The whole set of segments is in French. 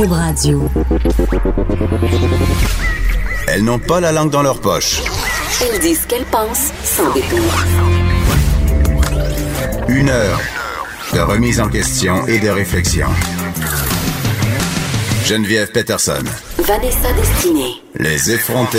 Cube Radio. Elles n'ont pas la langue dans leur poche. Elles disent ce qu'elles pensent sans détour. Une heure de remise en question et de réflexion. Geneviève Peterson. Vanessa Destinée. Les effrontés.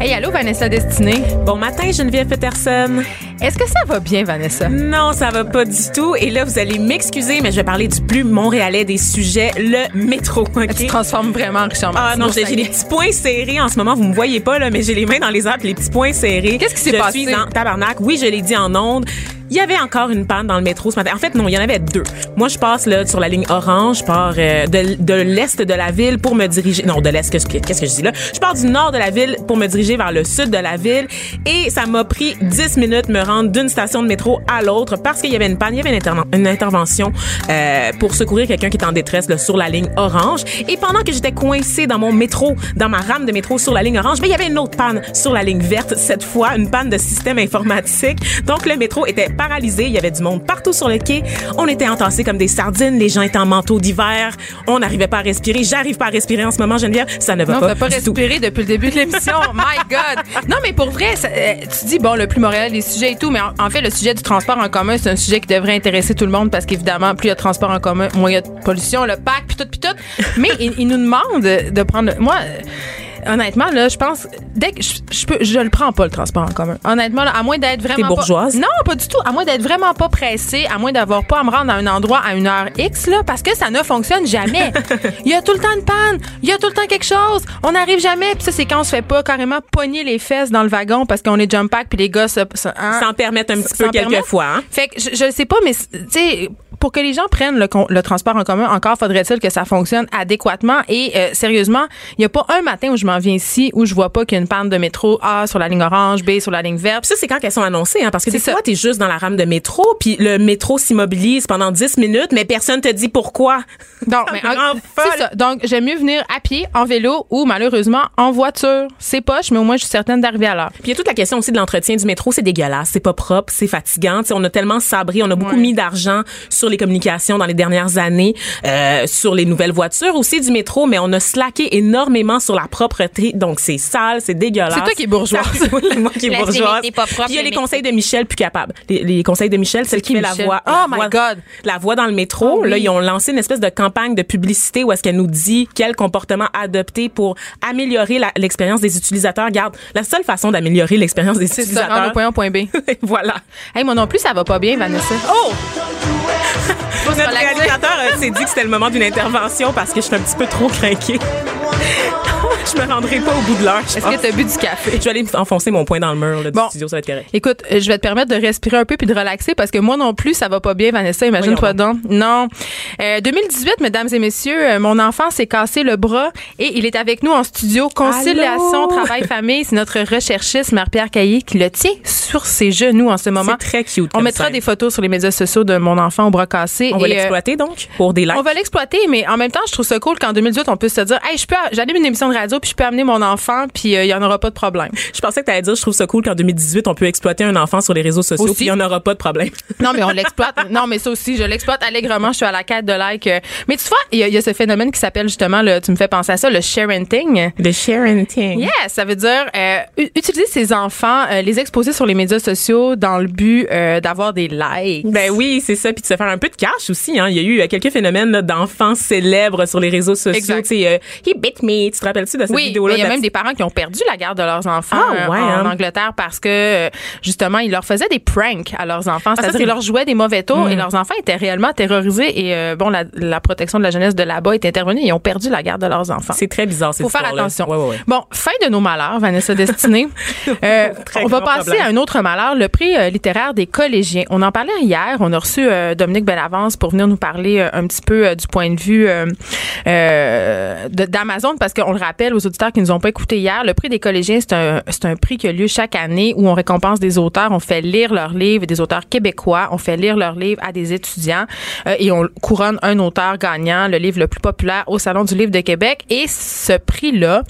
Hey, allô, Vanessa Destinée? Bon matin, Geneviève Peterson. Est-ce que ça va bien, Vanessa? Non, ça va pas du tout. Et là, vous allez m'excuser, mais je vais parler du plus montréalais des sujets, le métro. OK? Tu te transformes vraiment en Richard Ah non, j'ai des petits points serrés en ce moment. Vous me voyez pas, là, mais j'ai les mains dans les airs les petits points serrés. Qu'est-ce qui s'est Je passé? suis en tabarnak. Oui, je l'ai dit en ondes. Il y avait encore une panne dans le métro ce matin. En fait, non, il y en avait deux. Moi, je passe là sur la ligne orange, je pars euh, de, de l'est de la ville pour me diriger. Non, de l'est, qu'est-ce que qu'est-ce que je dis là? Je pars du nord de la ville pour me diriger vers le sud de la ville, et ça m'a pris 10 minutes me rendre d'une station de métro à l'autre parce qu'il y avait une panne, il y avait une, interven- une intervention euh, pour secourir quelqu'un qui est en détresse là, sur la ligne orange. Et pendant que j'étais coincée dans mon métro, dans ma rame de métro sur la ligne orange, ben, il y avait une autre panne sur la ligne verte. Cette fois, une panne de système informatique. Donc le métro était paralysé. Il y avait du monde partout sur le quai. On était entassés comme des sardines. Les gens étaient en manteau d'hiver. On n'arrivait pas à respirer. J'arrive pas à respirer en ce moment, Geneviève. Ça ne va Non, pas. t'as pas du tout. respiré depuis le début de l'émission. My God! Non, mais pour vrai, ça, euh, tu dis, bon, le plus montréal des sujets et mais en, fait, le sujet du transport en commun, c'est un sujet qui devrait intéresser tout le monde parce qu'évidemment, plus il y a de transport en commun, moins il y a de pollution, le pack, puis tout, puis tout. Mais il, il nous demande de prendre... Moi... Honnêtement, là, je pense, dès que je, je peux, je le prends pas le transport en commun. Honnêtement, là, à moins d'être vraiment. T'es pas- bourgeoise? non, pas du tout. À moins d'être vraiment pas pressé, à moins d'avoir pas à me rendre à un endroit à une heure X, là, parce que ça ne fonctionne jamais. Il y a tout le temps une panne. Il y a tout le temps quelque chose. On n'arrive jamais. Puis ça, c'est quand on se fait pas carrément pogner les fesses dans le wagon parce qu'on est jump pack puis les gars se, se- hein, S'en permettre un petit s'en peu permettent. quelquefois. Hein? Fait que je, je sais pas, mais tu sais, pour que les gens prennent le, le transport en commun, encore faudrait-il que ça fonctionne adéquatement. Et euh, sérieusement, il y a pas un matin où je m'en viens ici où je vois pas qu'il y a une panne de métro A sur la ligne orange, B sur la ligne verte. Puis ça, c'est quand qu'elles sont annoncées, hein, parce que des fois, t'es juste dans la rame de métro, puis le métro s'immobilise pendant 10 minutes, mais personne te dit pourquoi. Donc, mais en- ça. Donc, j'aime mieux venir à pied, en vélo ou malheureusement en voiture. C'est poche, mais au moins je suis certaine d'arriver à l'heure. Puis il y a toute la question aussi de l'entretien du métro, c'est dégueulasse, c'est pas propre, c'est fatigant. Tu sais, on a tellement sabré, on a beaucoup Ouais. mis d'argent sur les communications dans les dernières années, euh, sur les nouvelles voitures aussi du métro, mais on a slacké énormément sur la propreté. Donc c'est sale, c'est dégueulasse. C'est toi qui es bourgeoise. Ça- oui, moi qui est bourgeoise. c'est pas propre, Puis il y a le les conseils de Michel plus capable. Les, les conseils de Michel, celle qui qui, fait la voix. Oh la my voix- God. La voix dans le métro. Ah oui. Là, ils ont lancé une espèce de campagne de publicité où est-ce qu'elle nous dit quel comportement adopter pour améliorer l'expérience des utilisateurs. Regarde, la seule façon d'améliorer l'expérience des C'est utilisateurs. au point A au point B. voilà. hey, moi non plus, ça va pas bien, Vanessa. Oh! Notre réalisateur euh, s'est dit que c'était le moment d'une intervention parce que je suis un petit peu trop craquée. Je me rendrai pas au bout de l'heure. Est-ce que tu as bu du café? Je vais aller enfoncer mon poing dans le mur là, du Bon. studio, ça va être correct. Écoute, euh, je vais te permettre de respirer un peu puis de relaxer parce que moi non plus, ça va pas bien, Vanessa. Imagine-toi donc. Non. Euh, 2018, mesdames et messieurs, euh, mon enfant s'est cassé le bras et il est avec nous en studio. Conciliation, Allô? travail, famille. C'est notre recherchiste, Marie-Pierre Caillé, qui le tient sur ses genoux en ce moment. C'est très cute. On mettra des photos sur les médias sociaux de mon enfant au bras cassé. On va euh, l'exploiter donc pour des likes. on va l'exploiter, mais en même temps, je trouve ça cool qu'en 2018, on puisse se dire, hey, je peux, j'anime une émission de radio, puis je peux amener mon enfant, puis euh, il y en aura pas de problème. Je pensais que tu allais dire, je trouve ça cool qu'en 2018, on peut exploiter un enfant sur les réseaux sociaux, Aussi. puis il n'y en aura pas de problème. Non, mais on l'exploite. non, mais ça aussi, je l'exploite allègrement. Je suis à la quête de like. euh. Mais tu vois, il y, a- y ce phénomène qui s'appelle justement, le, tu me fais penser à ça, le sharenting. The sharing thing. Yes, ça veut dire euh, utiliser ses enfants, euh, les exposer sur les médias sociaux dans le but euh, d'avoir des likes. Ben oui, c'est ça, puis de se faire un peu de cash aussi. Hein. Il y a eu euh, quelques phénomènes d'enfants célèbres sur les réseaux sociaux. Exact. Euh, he bit me. Tu te rappelles-tu cette Oui, vidéo-là? il y a même des parents qui ont perdu la garde de leurs enfants Ah, euh, ouais, en hein. Angleterre parce que euh, justement ils leur faisaient des pranks à leurs enfants, ça, c'est-à-dire c'est- ils leur jouaient des mauvais tours et leurs enfants étaient réellement terrorisés et euh, bon la, la protection de la jeunesse de là-bas est intervenue et ils ont perdu la garde de leurs enfants. C'est très bizarre, cette Faut faire attention. Ouais, ouais, ouais. Bon, fin de nos malheurs, Vanessa Destinée. Euh, on va passer problème. à un autre malheur, le prix euh, littéraire des collégiens. On en parlait hier. On a reçu Dominique Bellavance pour venir nous parler un petit peu du point de vue d'Amazon parce qu'on le rappelle, rappelle aux auditeurs qui nous ont pas écoutés hier, le prix des collégiens, c'est un, c'est un prix qui a lieu chaque année où on récompense des auteurs, on fait lire leurs livres, des auteurs québécois, on fait lire leurs livres à des étudiants euh, et on couronne un auteur gagnant, le livre le plus populaire au Salon du livre de Québec. Et ce prix-là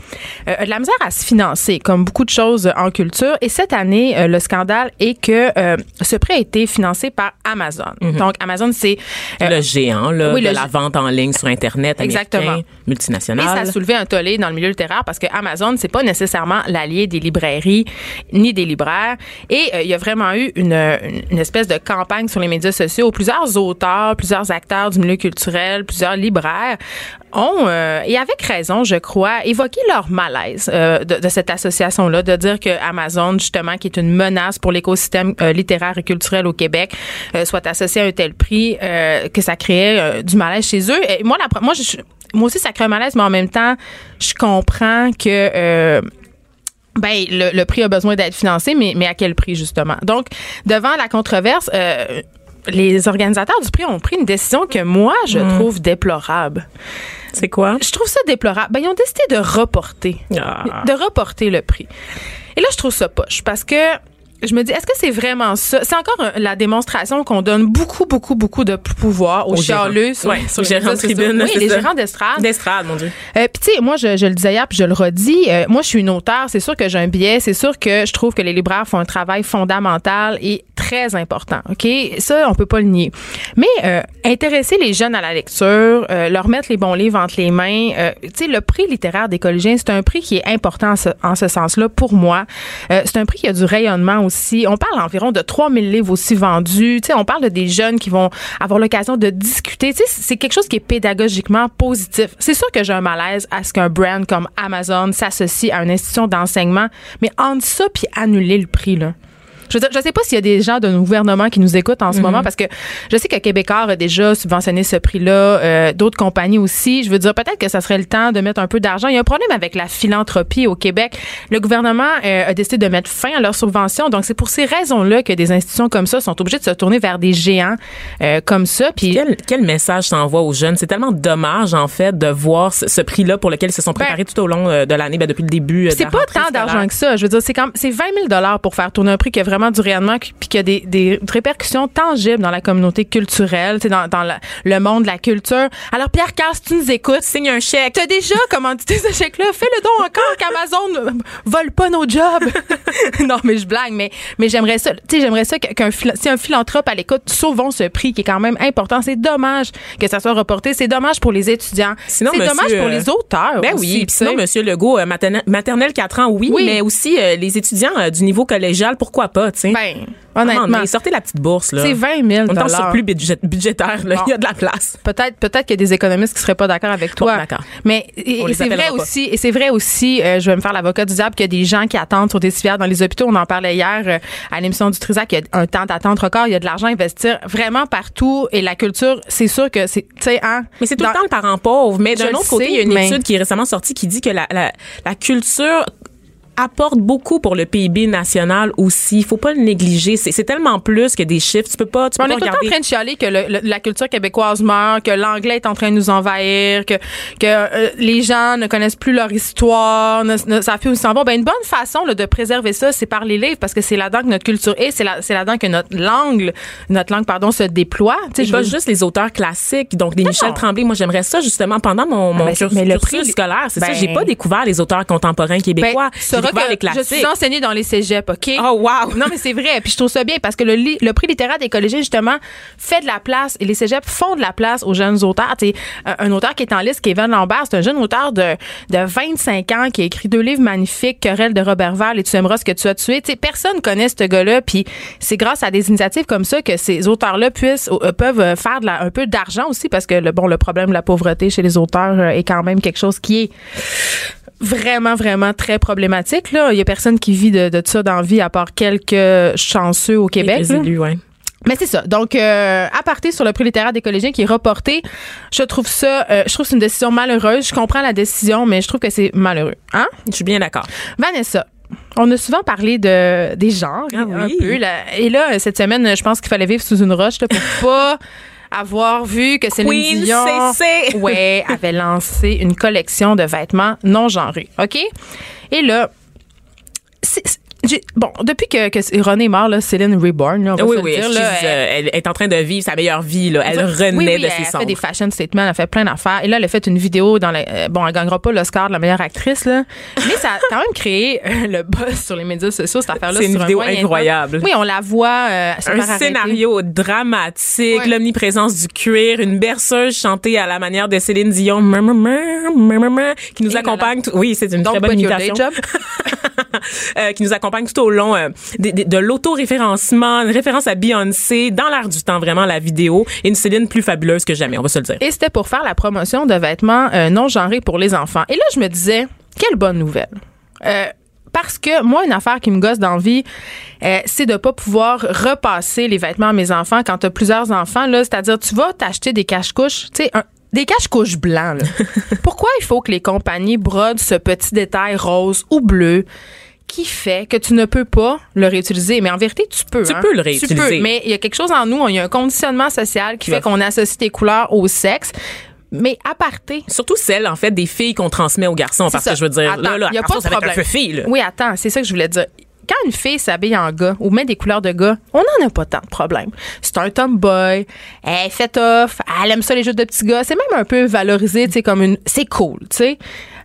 euh, a de la misère à se financer, comme beaucoup de choses en culture. Et cette année, euh, le scandale est que euh, ce prix a été financé par Amazon. Donc, Amazon, c'est... le géant là, oui, de le la vente en ligne sur Internet Exactement. américain, Et multinational. ça a soulevé un tollé dans le milieu littéraire parce que Amazon, c'est pas nécessairement l'allié des librairies ni des libraires. Et euh, il y a vraiment eu une, espèce de campagne sur les médias sociaux où plusieurs auteurs, plusieurs acteurs du milieu culturel, plusieurs libraires ont, euh, et avec raison, je crois, évoqué leur malaise euh, de, cette association-là, de dire que Amazon, justement, qui est une menace pour l'écosystème littéraire et culturel au Québec, soit associé à un tel prix, que ça créait du malaise chez eux. Et moi, la, moi, moi aussi, ça crée un malaise, mais en même temps, je comprends que euh, ben, le, le prix a besoin d'être financé, mais, mais à quel prix, justement? Donc, devant la controverse, euh, les organisateurs du prix ont pris une décision que moi, je trouve déplorable. C'est quoi? Je trouve ça déplorable. Ben, ils ont décidé de reporter. Ah. De reporter le prix. Et là, je trouve ça poche parce que je me dis, est-ce que c'est vraiment ça? C'est encore euh, la démonstration qu'on donne beaucoup, beaucoup, beaucoup de pouvoir aux, Aux gérants. chialeux sur, Ouais, sur aux gérants les réseaux de tribune. Oui, les ça. gérants d'estrade. D'estrade, mon Dieu. Euh, Puis tu sais, moi, je, je le disais hier, puis je le redis. euh, moi, je suis une auteure. C'est sûr que j'ai un biais. C'est sûr que je trouve que les libraires font un travail fondamental et très important. Ok, ça, on peut pas le nier. Mais euh, intéresser les jeunes à la lecture, euh, leur mettre les bons livres entre les mains. euh, tu sais, le prix littéraire des collégiens, c'est un prix qui est important en ce, ce sens-là pour moi. Euh, c'est un prix qui a du rayonnement aussi. On parle environ de 3000 livres aussi vendus. On parle de des jeunes qui vont avoir l'occasion de discuter. C'est quelque chose qui est pédagogiquement positif. C'est sûr que j'ai un malaise à ce qu'un brand comme Amazon s'associe à une institution d'enseignement, mais entre ça puis annuler le prix, là. Je veux dire, je sais pas s'il y a des gens de nos gouvernements qui nous écoutent en ce moment parce que je sais que Québécois a déjà subventionné ce prix-là, euh, d'autres compagnies aussi. Je veux dire, peut-être que ça serait le temps de mettre un peu d'argent. Il y a un problème avec la philanthropie au Québec. Le gouvernement euh, a décidé de mettre fin à leurs subventions. Donc, c'est pour ces raisons-là que des institutions comme ça sont obligées de se tourner vers des géants euh, comme ça. Puis, Quel, quel message t'envoie aux jeunes? C'est tellement dommage, en fait, de voir ce, ce prix-là pour lequel ils se sont préparés tout au long euh, de l'année, ben, depuis le début. euh, c'est pas tant d'argent que ça. Je veux dire, c'est comme c'est 20 000 dollars pour faire tourner un prix qui a vraiment du rayonnement puis qui a des, des répercussions tangibles dans la communauté culturelle, tu sais, dans, dans la- le monde de la culture. Alors Pierre Carl, si tu nous écoutes, Signe un chèque. T'as déjà commandité ce chèque-là? Fais-le don encore qu'Amazon ne vole pas nos jobs. non, mais je blague, mais, mais j'aimerais ça. Tu sais, j'aimerais ça qu'un si un philanthrope à l'écoute, sauvons ce prix qui est quand même important. C'est dommage que ça soit reporté. C'est dommage pour les étudiants. Sinon, c'est dommage pour euh, les auteurs. Ben aussi, oui, sinon. Monsieur Legault, euh, maternelle, maternelle 4 ans, oui, Oui. mais aussi euh, les étudiants euh, du niveau collégial, pourquoi pas, tu sais. Ben, honnêtement, sortez la petite bourse, là. c'est 20 000 On est en surplus budgé- budgétaire, là. Bon. Il y a de la place. Peut-être, peut-être qu'il y a des économistes qui seraient pas d'accord avec toi. d'accord. Mais c'est vrai aussi, et c'est vrai aussi, euh, je vais me faire l'avocat du diable qu'il y a des gens qui attendent sur des civières dans les hôpitaux. On en parlait hier euh, à l'émission du Trisac. Il y a un temps d'attente record. Il y a de l'argent à investir vraiment partout. Et la culture, c'est sûr que c'est, tu sais, hein. Mais c'est tout dans- le temps le parent pauvre. Mais d'un autre côté, il y a une étude qui est récemment sortie qui dit que la, la, la culture apporte beaucoup pour le PIB national aussi. Il faut pas le négliger. C'est tellement plus que des chiffres. Tu peux pas, tu peux On est pas tout le temps regarder. en train de chialer que le- le- la culture québécoise meurt, que l'anglais est en train de nous envahir, que, que euh, les gens ne connaissent plus leur histoire, ne, ne savent plus où ils s'en vont. Ben, une bonne façon là, de préserver ça, c'est par les livres, parce que c'est là-dedans que notre culture est, c'est là, c'est là-dedans que notre langue, notre langue, pardon, se déploie. Tu sais, pas juste les auteurs classiques, donc des Michel. Tremblay. Moi, j'aimerais ça justement pendant mon, mon mais c'est- cursus, mais le prix- scolaire. C'est ça, ben- j'ai pas découvert les auteurs contemporains Ben, québécois. Que les je suis enseignée dans les cégeps, OK? Oh, wow! Non, mais c'est vrai. Puis je trouve ça bien parce que le, li- le prix littéraire des collégiens, justement, fait de la place et les cégeps font de la place aux jeunes auteurs. Tu sais, un, auteur qui est en liste, Kevin Lambert, c'est un jeune auteur de, de 25 ans qui a écrit deux livres magnifiques, Querelle de Robert Val et Tu aimeras ce que tu as tué. Tu sais, personne connaît ce gars-là. Puis c'est grâce à des initiatives comme ça que ces auteurs-là puissent, euh, peuvent faire de la- un peu d'argent aussi parce que le, bon, le problème de la pauvreté chez les auteurs euh, est quand même quelque chose qui est vraiment, vraiment très problématique. Là. Il y a personne qui vit de, de ça dans la vie à part quelques chanceux au Québec. Élus, ouais. Mais c'est ça. Donc, euh, à partir sur le prix littéraire des collégiens qui est reporté, je trouve ça, euh, je trouve que c'est une décision malheureuse. Je comprends la décision, mais je trouve que c'est malheureux. Hein? Je suis bien d'accord. Vanessa. On a souvent parlé de des genres Ah un peu là. et là cette semaine je pense qu'il fallait vivre sous une roche là, pour pas avoir vu que Céline Dion ouais, avait lancé une collection de vêtements non genrés. OK? Et là, Six. Bon, depuis que, que René est mort, là, Céline Reborn, là, on va oui, se le oui, dire, là, euh, elle est en train de vivre sa meilleure vie. Là. Elle renaît oui, oui, de elle ses a fait cendres. des fashion statements, elle a fait plein d'affaires. Et là, elle a fait une vidéo dans la, euh, bon, elle gagnera pas l'Oscar de la meilleure actrice, là. Mais ça a quand même créé euh, le buzz sur les médias sociaux, cette affaire-là. C'est une un vidéo temps. incroyable. Oui, on la voit, euh, un scénario dramatique, l'omniprésence du cuir, une berceuse chantée à la manière de Céline Dion, mur, mur, mur, qui nous Et là accompagne. tout- oui, c'est une Don't très bonne imitation. job. Euh, qui nous accompagne tout au long euh, de l'auto-référencement, une référence à Beyoncé, dans l'air du temps, vraiment, la vidéo, et une Céline plus fabuleuse que jamais, on va se le dire. Et c'était pour faire la promotion de vêtements euh, non genrés pour les enfants. Et là, je me disais, quelle bonne nouvelle. Euh, parce que moi, une affaire qui me gosse dans la vie, euh, c'est de pas pouvoir repasser les vêtements à mes enfants quand tu as plusieurs enfants. là. C'est-à-dire, tu vas t'acheter des cache-couches, tu sais, des cache-couches blancs. là. Pourquoi il faut que les compagnies brodent ce petit détail rose ou bleu? Qui fait que tu ne peux pas le réutiliser? Mais en vérité, tu peux. Tu hein. peux le Tu réutiliser. peux, mais il y a quelque chose en nous, il y a un conditionnement social qui fait qu'on associe tes couleurs au sexe. Mais à parté, Surtout celle, en fait, des filles qu'on transmet aux garçons, parce ça. que je veux dire, Attends, là, là, y a pas de problème. feu fille, là. Oui, attends, c'est ça que je voulais dire. Quand une fille s'habille en gars ou met des couleurs de gars, on n'en a pas tant de problèmes. C'est un tomboy, elle fait off, elle aime ça les jeux de petits gars. C'est même un peu valorisé, tu sais, comme une. C'est cool, tu sais.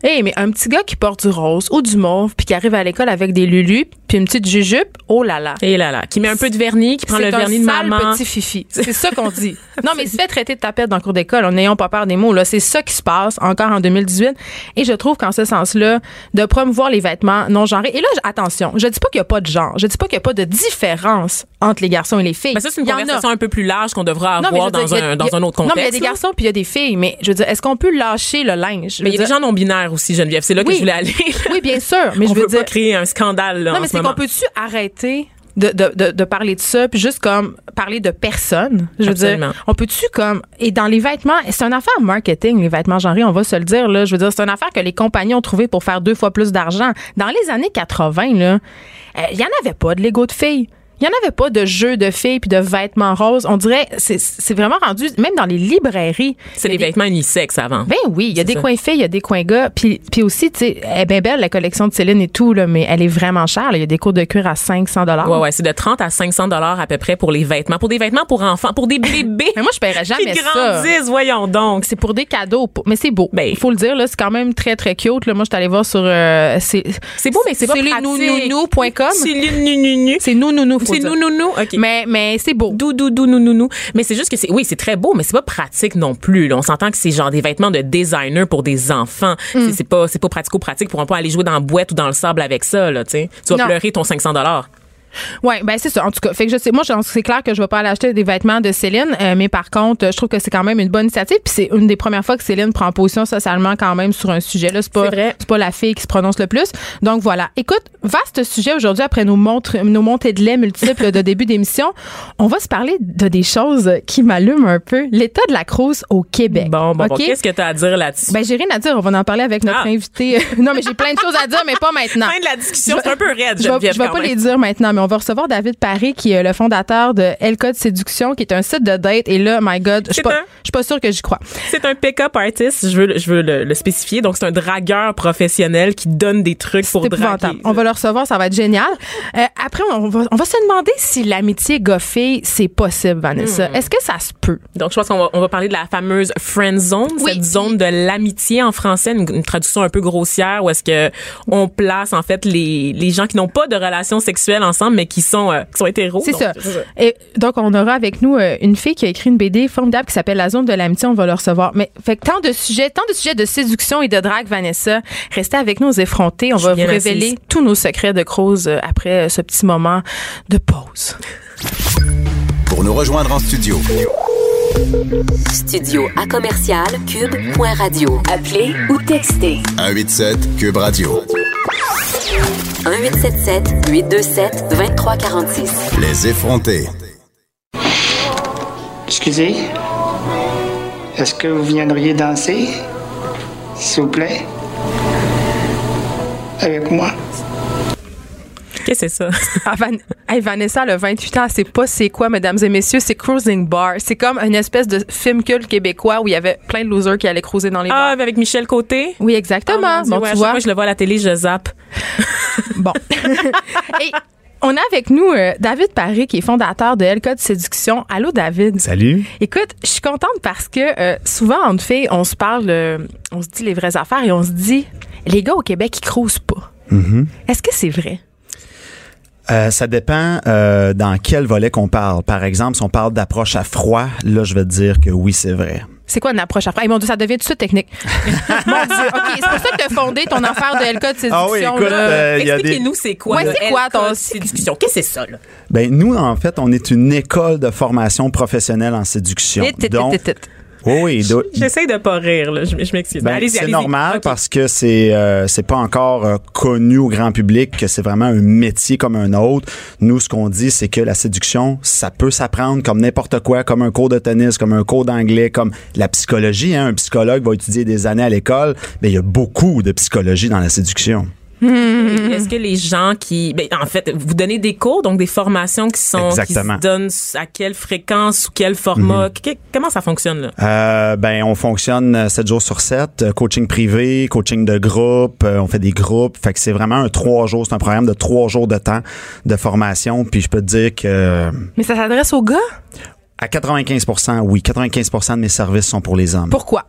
Hey, mais un petit gars qui porte du rose ou du mauve puis qui arrive à l'école avec des lulus puis une petite jujupe, oh là là. Et là, là, qui met un peu de vernis, qui prend le C'est vernis de sale maman. petit fifi. C'est ça qu'on dit. Non, mais il se fait traiter de tapette dans le cours d'école. N'ayons pas peur des mots. Là, c'est ça qui se passe encore en 2018. Et je trouve qu'en ce sens-là, de promouvoir les vêtements non genrés. Et là, attention, je dis pas qu'il y a pas de genre. Je dis pas qu'il y a pas de différence entre les garçons et les filles. Ben ça, c'est une conversation un peu plus large qu'on devra Non, mais avoir dans, dire, a- un, dans un autre Non, contexte. mais il y a des garçons puis il y a des filles. Mais je veux dire, est-ce qu'on peut lâcher le linge? Mais il y a des gens non-binaires aussi, Geneviève. C'est là que Oui. je voulais aller. Oui, bien sûr. Mais on je veux veut dire. pas créer un scandale, là, Non, en mais ce c'est moment. Qu'on peut-tu arrêter de, de, de, de parler de ça, puis juste comme parler de personne? Je veux Absolument. dire, on peut-tu comme. Et dans les vêtements, c'est une affaire marketing, les vêtements genrés, on va se le dire, là. Je veux dire, c'est une affaire que les compagnies ont trouvé pour faire deux fois plus d'argent. Dans les années 80, là, euh, il y en avait pas de Lego de filles. Il n'y en avait pas de jeux de filles puis de vêtements roses. On dirait, c'est c'est vraiment rendu, même dans les librairies. C'est des a vêtements unisexes avant. ben oui, il y a C'est des ça. coins filles, il y a des coins gars. Puis, puis aussi, tu sais, elle est bien belle, la collection de Céline et tout, là, mais elle est vraiment chère. Il y a des cours de cuir à 500 dollars. Ouais, ouais, c'est de 30 à 500 dollars à peu près pour les vêtements. Pour des vêtements pour enfants, pour des bébés. Mais moi, je paierais jamais qui ça. grandissent, voyons donc. C'est pour des cadeaux. pour- Mais c'est beau. Ben. Il faut le dire, là, c'est quand même très, très cute. Là. Moi, je suis allée voir sur... euh, c'est C'est beau, mais c'est pas les pratique. nounounou.com. C'est les nounounou. C'est nounounou, faut C'est dire. nounounou. OK. Mais, mais c'est beau. Dou, dou, dou, nou, nou, nou. Mais c'est juste que c'est, oui, c'est très beau, mais c'est pas pratique non plus. là. On s'entend que c'est genre des vêtements de designer pour des enfants. Mm. C'est- pas, c'est pas pratico-pratique pour pas aller jouer dans la boîte ou dans le sable avec ça, là, tu sais. Tu vas Non. pleurer ton 500 dollars. Ouais, ben c'est ça. En tout cas, fait que je sais, moi, c'est clair que je vais pas aller acheter des vêtements de Céline, euh, mais par contre, je trouve que c'est quand même une bonne initiative. Puis c'est une des premières fois que Céline prend position socialement quand même sur un sujet. Là, c'est pas, C'est vrai. c'est pas la fille qui se prononce le plus. Donc voilà. Écoute, vaste sujet aujourd'hui après nos montres, nos montées de lait multiples de début d'émission. On va se parler de des choses qui m'allument un peu. L'état de la crouse au Québec. Bon, bon, bon. OK? Qu'est-ce que tu as à dire là-dessus? Ben, j'ai rien à dire. On va en parler avec notre Ah. invité. non, mais j'ai plein de choses à dire, mais pas maintenant. fin de la discussion. C'est un peu raide, je vais, pas les dire maintenant, mais on va recevoir David Paré, qui est le fondateur de El Code Séduction, qui est un site de date. Et là, my God, je suis C'est pas, un- je suis pas sûre que j'y crois. C'est un pick-up artist, je veux, le- je veux le, le spécifier. Donc, c'est un dragueur professionnel qui donne des trucs pour draguer. On va le recevoir, ça va être génial. Euh, après, on va, on va se demander si l'amitié goffée, c'est possible, Vanessa. Hmm. Est-ce que ça se peut? Donc, je pense qu'on va, on va parler de la fameuse friend zone, Oui. cette zone de l'amitié en français, une, une traduction un peu grossière où est-ce que on place en fait les, les gens qui n'ont pas de relations sexuelles ensemble mais qui sont euh, qui sont hétéros. C'est Donc, ça. Et donc, on aura avec nous euh, une fille qui a écrit une BD formidable qui s'appelle La zone de l'amitié. On va le recevoir. Mais fait que tant de sujets, tant de sujets de séduction et de drague, Vanessa. Restez avec nous aux effrontés. On Je va vous révéler assise. tous nos secrets de Croze euh, après euh, ce petit moment de pause. Pour nous rejoindre en studio, Studio à commercial cube.radio. Appelez ou textez 187 Cube Radio. 1877 827 2346. Les effrontés. Excusez. Est-ce que vous viendriez danser? S'il vous plaît. Avec moi? Qu'est-ce que c'est ça? Ah, Van- hey, Vanessa, le 28 ans, elle sait pas c'est quoi, mesdames et messieurs, c'est Cruising Bar. C'est comme une espèce de film culte québécois où il y avait plein de losers qui allaient cruiser dans les Ah, bars. mais avec Michel Côté? Oui, exactement. Oh bon, ouais, tu vois. fois je le vois à la télé, je zappe. Bon. Et on a avec nous euh, David Paré, qui est fondateur de LK de séduction. Allô, David. Salut. Écoute, je suis contente parce que euh, souvent, entre filles, on se parle, euh, on se dit les vraies affaires et on se dit, les gars au Québec, ils crousent pas. Est-ce que c'est vrai? Euh, ça dépend euh, dans quel volet qu'on parle. Par exemple, si on parle d'approche à froid, là, je vais te dire que oui, c'est vrai. C'est quoi une approche à froid? Hey, mon Dieu, ça devient tout de suite technique. mon Dieu. OK, c'est pour ça que tu as fondé ton affaire de LK de séduction. Ah oui, écoute, là. euh, des... Expliquez-nous c'est quoi. Ouais, c'est quoi ton- séduction? Qu'est-ce que c'est ça, là? Ben, nous, en fait, on est une école de formation professionnelle en séduction. Hit, hit, Donc, hit, hit. Oui, J'essaie de pas rire, là. Je, je m'excuse. Ben, c'est normal parce que c'est euh, c'est pas encore euh, connu au grand public que c'est vraiment un métier comme un autre. Nous, ce qu'on dit, c'est que la séduction, ça peut s'apprendre comme n'importe quoi, comme un cours de tennis, comme un cours d'anglais, comme la psychologie. Hein. Un psychologue va étudier des années à l'école, mais il y a beaucoup de psychologie dans la séduction. Est-ce que les gens qui, ben, en fait, vous donnez des cours, donc des formations qui sont, qui Exactement. Mhm. se donnent à quelle fréquence, sous quel format, Que- comment ça fonctionne là? Euh, ben, on fonctionne 7 jours sur 7, coaching privé, coaching de groupe, euh, on fait des groupes. Fait que c'est vraiment un trois jours, c'est un programme de trois jours de temps de formation. Puis je peux te dire que euh, Mais ça s'adresse aux gars? à 95% oui, 95% de mes services sont pour les hommes. Pourquoi?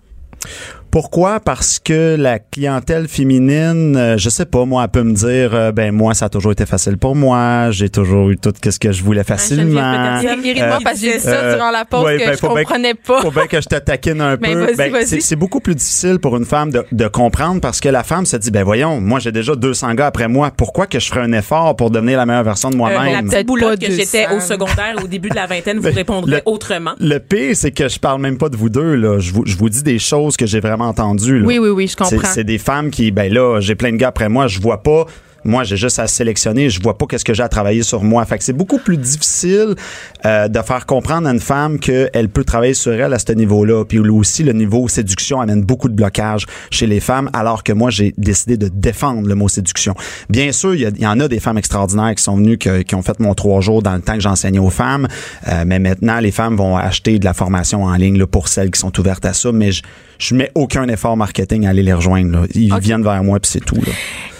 Pourquoi? Parce que la clientèle féminine, euh, je sais pas, moi, elle peut me dire, euh, ben moi, ça a toujours été facile pour moi, j'ai toujours eu tout ce que je voulais facilement. Rit de moi Euh, parce que j'ai ça euh, durant la pause ouais, que ben, je faut bien- comprenais pas. Faut bien que je te taquine un peu. Ben, c'est- beaucoup plus difficile pour une femme de, de comprendre parce que la femme se dit, ben voyons, moi j'ai déjà 200 gars après moi, pourquoi que je ferais un effort pour devenir la meilleure version de Euh, la moi-même? petite boulotte que j'étais 200. au secondaire, au début de la vingtaine, vous Ben, répondrez le- autrement. Le pire, c'est que je parle même pas de vous deux, là. Je vous, je vous dis des choses que j'ai vraiment entendues, là. Oui, oui, oui, je comprends. C'est- des femmes qui, ben là, j'ai plein de gars après moi, je vois pas. Moi, j'ai juste à sélectionner, je vois pas qu'est-ce que j'ai à travailler sur moi. Fait que c'est beaucoup plus difficile euh, de faire comprendre à une femme qu'elle peut travailler sur elle à ce niveau-là. Puis aussi, le niveau séduction amène beaucoup de blocages chez les femmes, alors que moi, j'ai décidé de défendre le mot séduction. Bien sûr, il y, en a des femmes extraordinaires qui sont venues, que- qui ont fait mon trois jours dans le temps que j'enseignais aux femmes. Euh, mais maintenant, les femmes vont acheter de la formation en ligne là, pour celles qui sont ouvertes à ça. Mais je, je mets aucun effort marketing à aller les rejoindre. là. Ils viennent vers moi, puis c'est tout.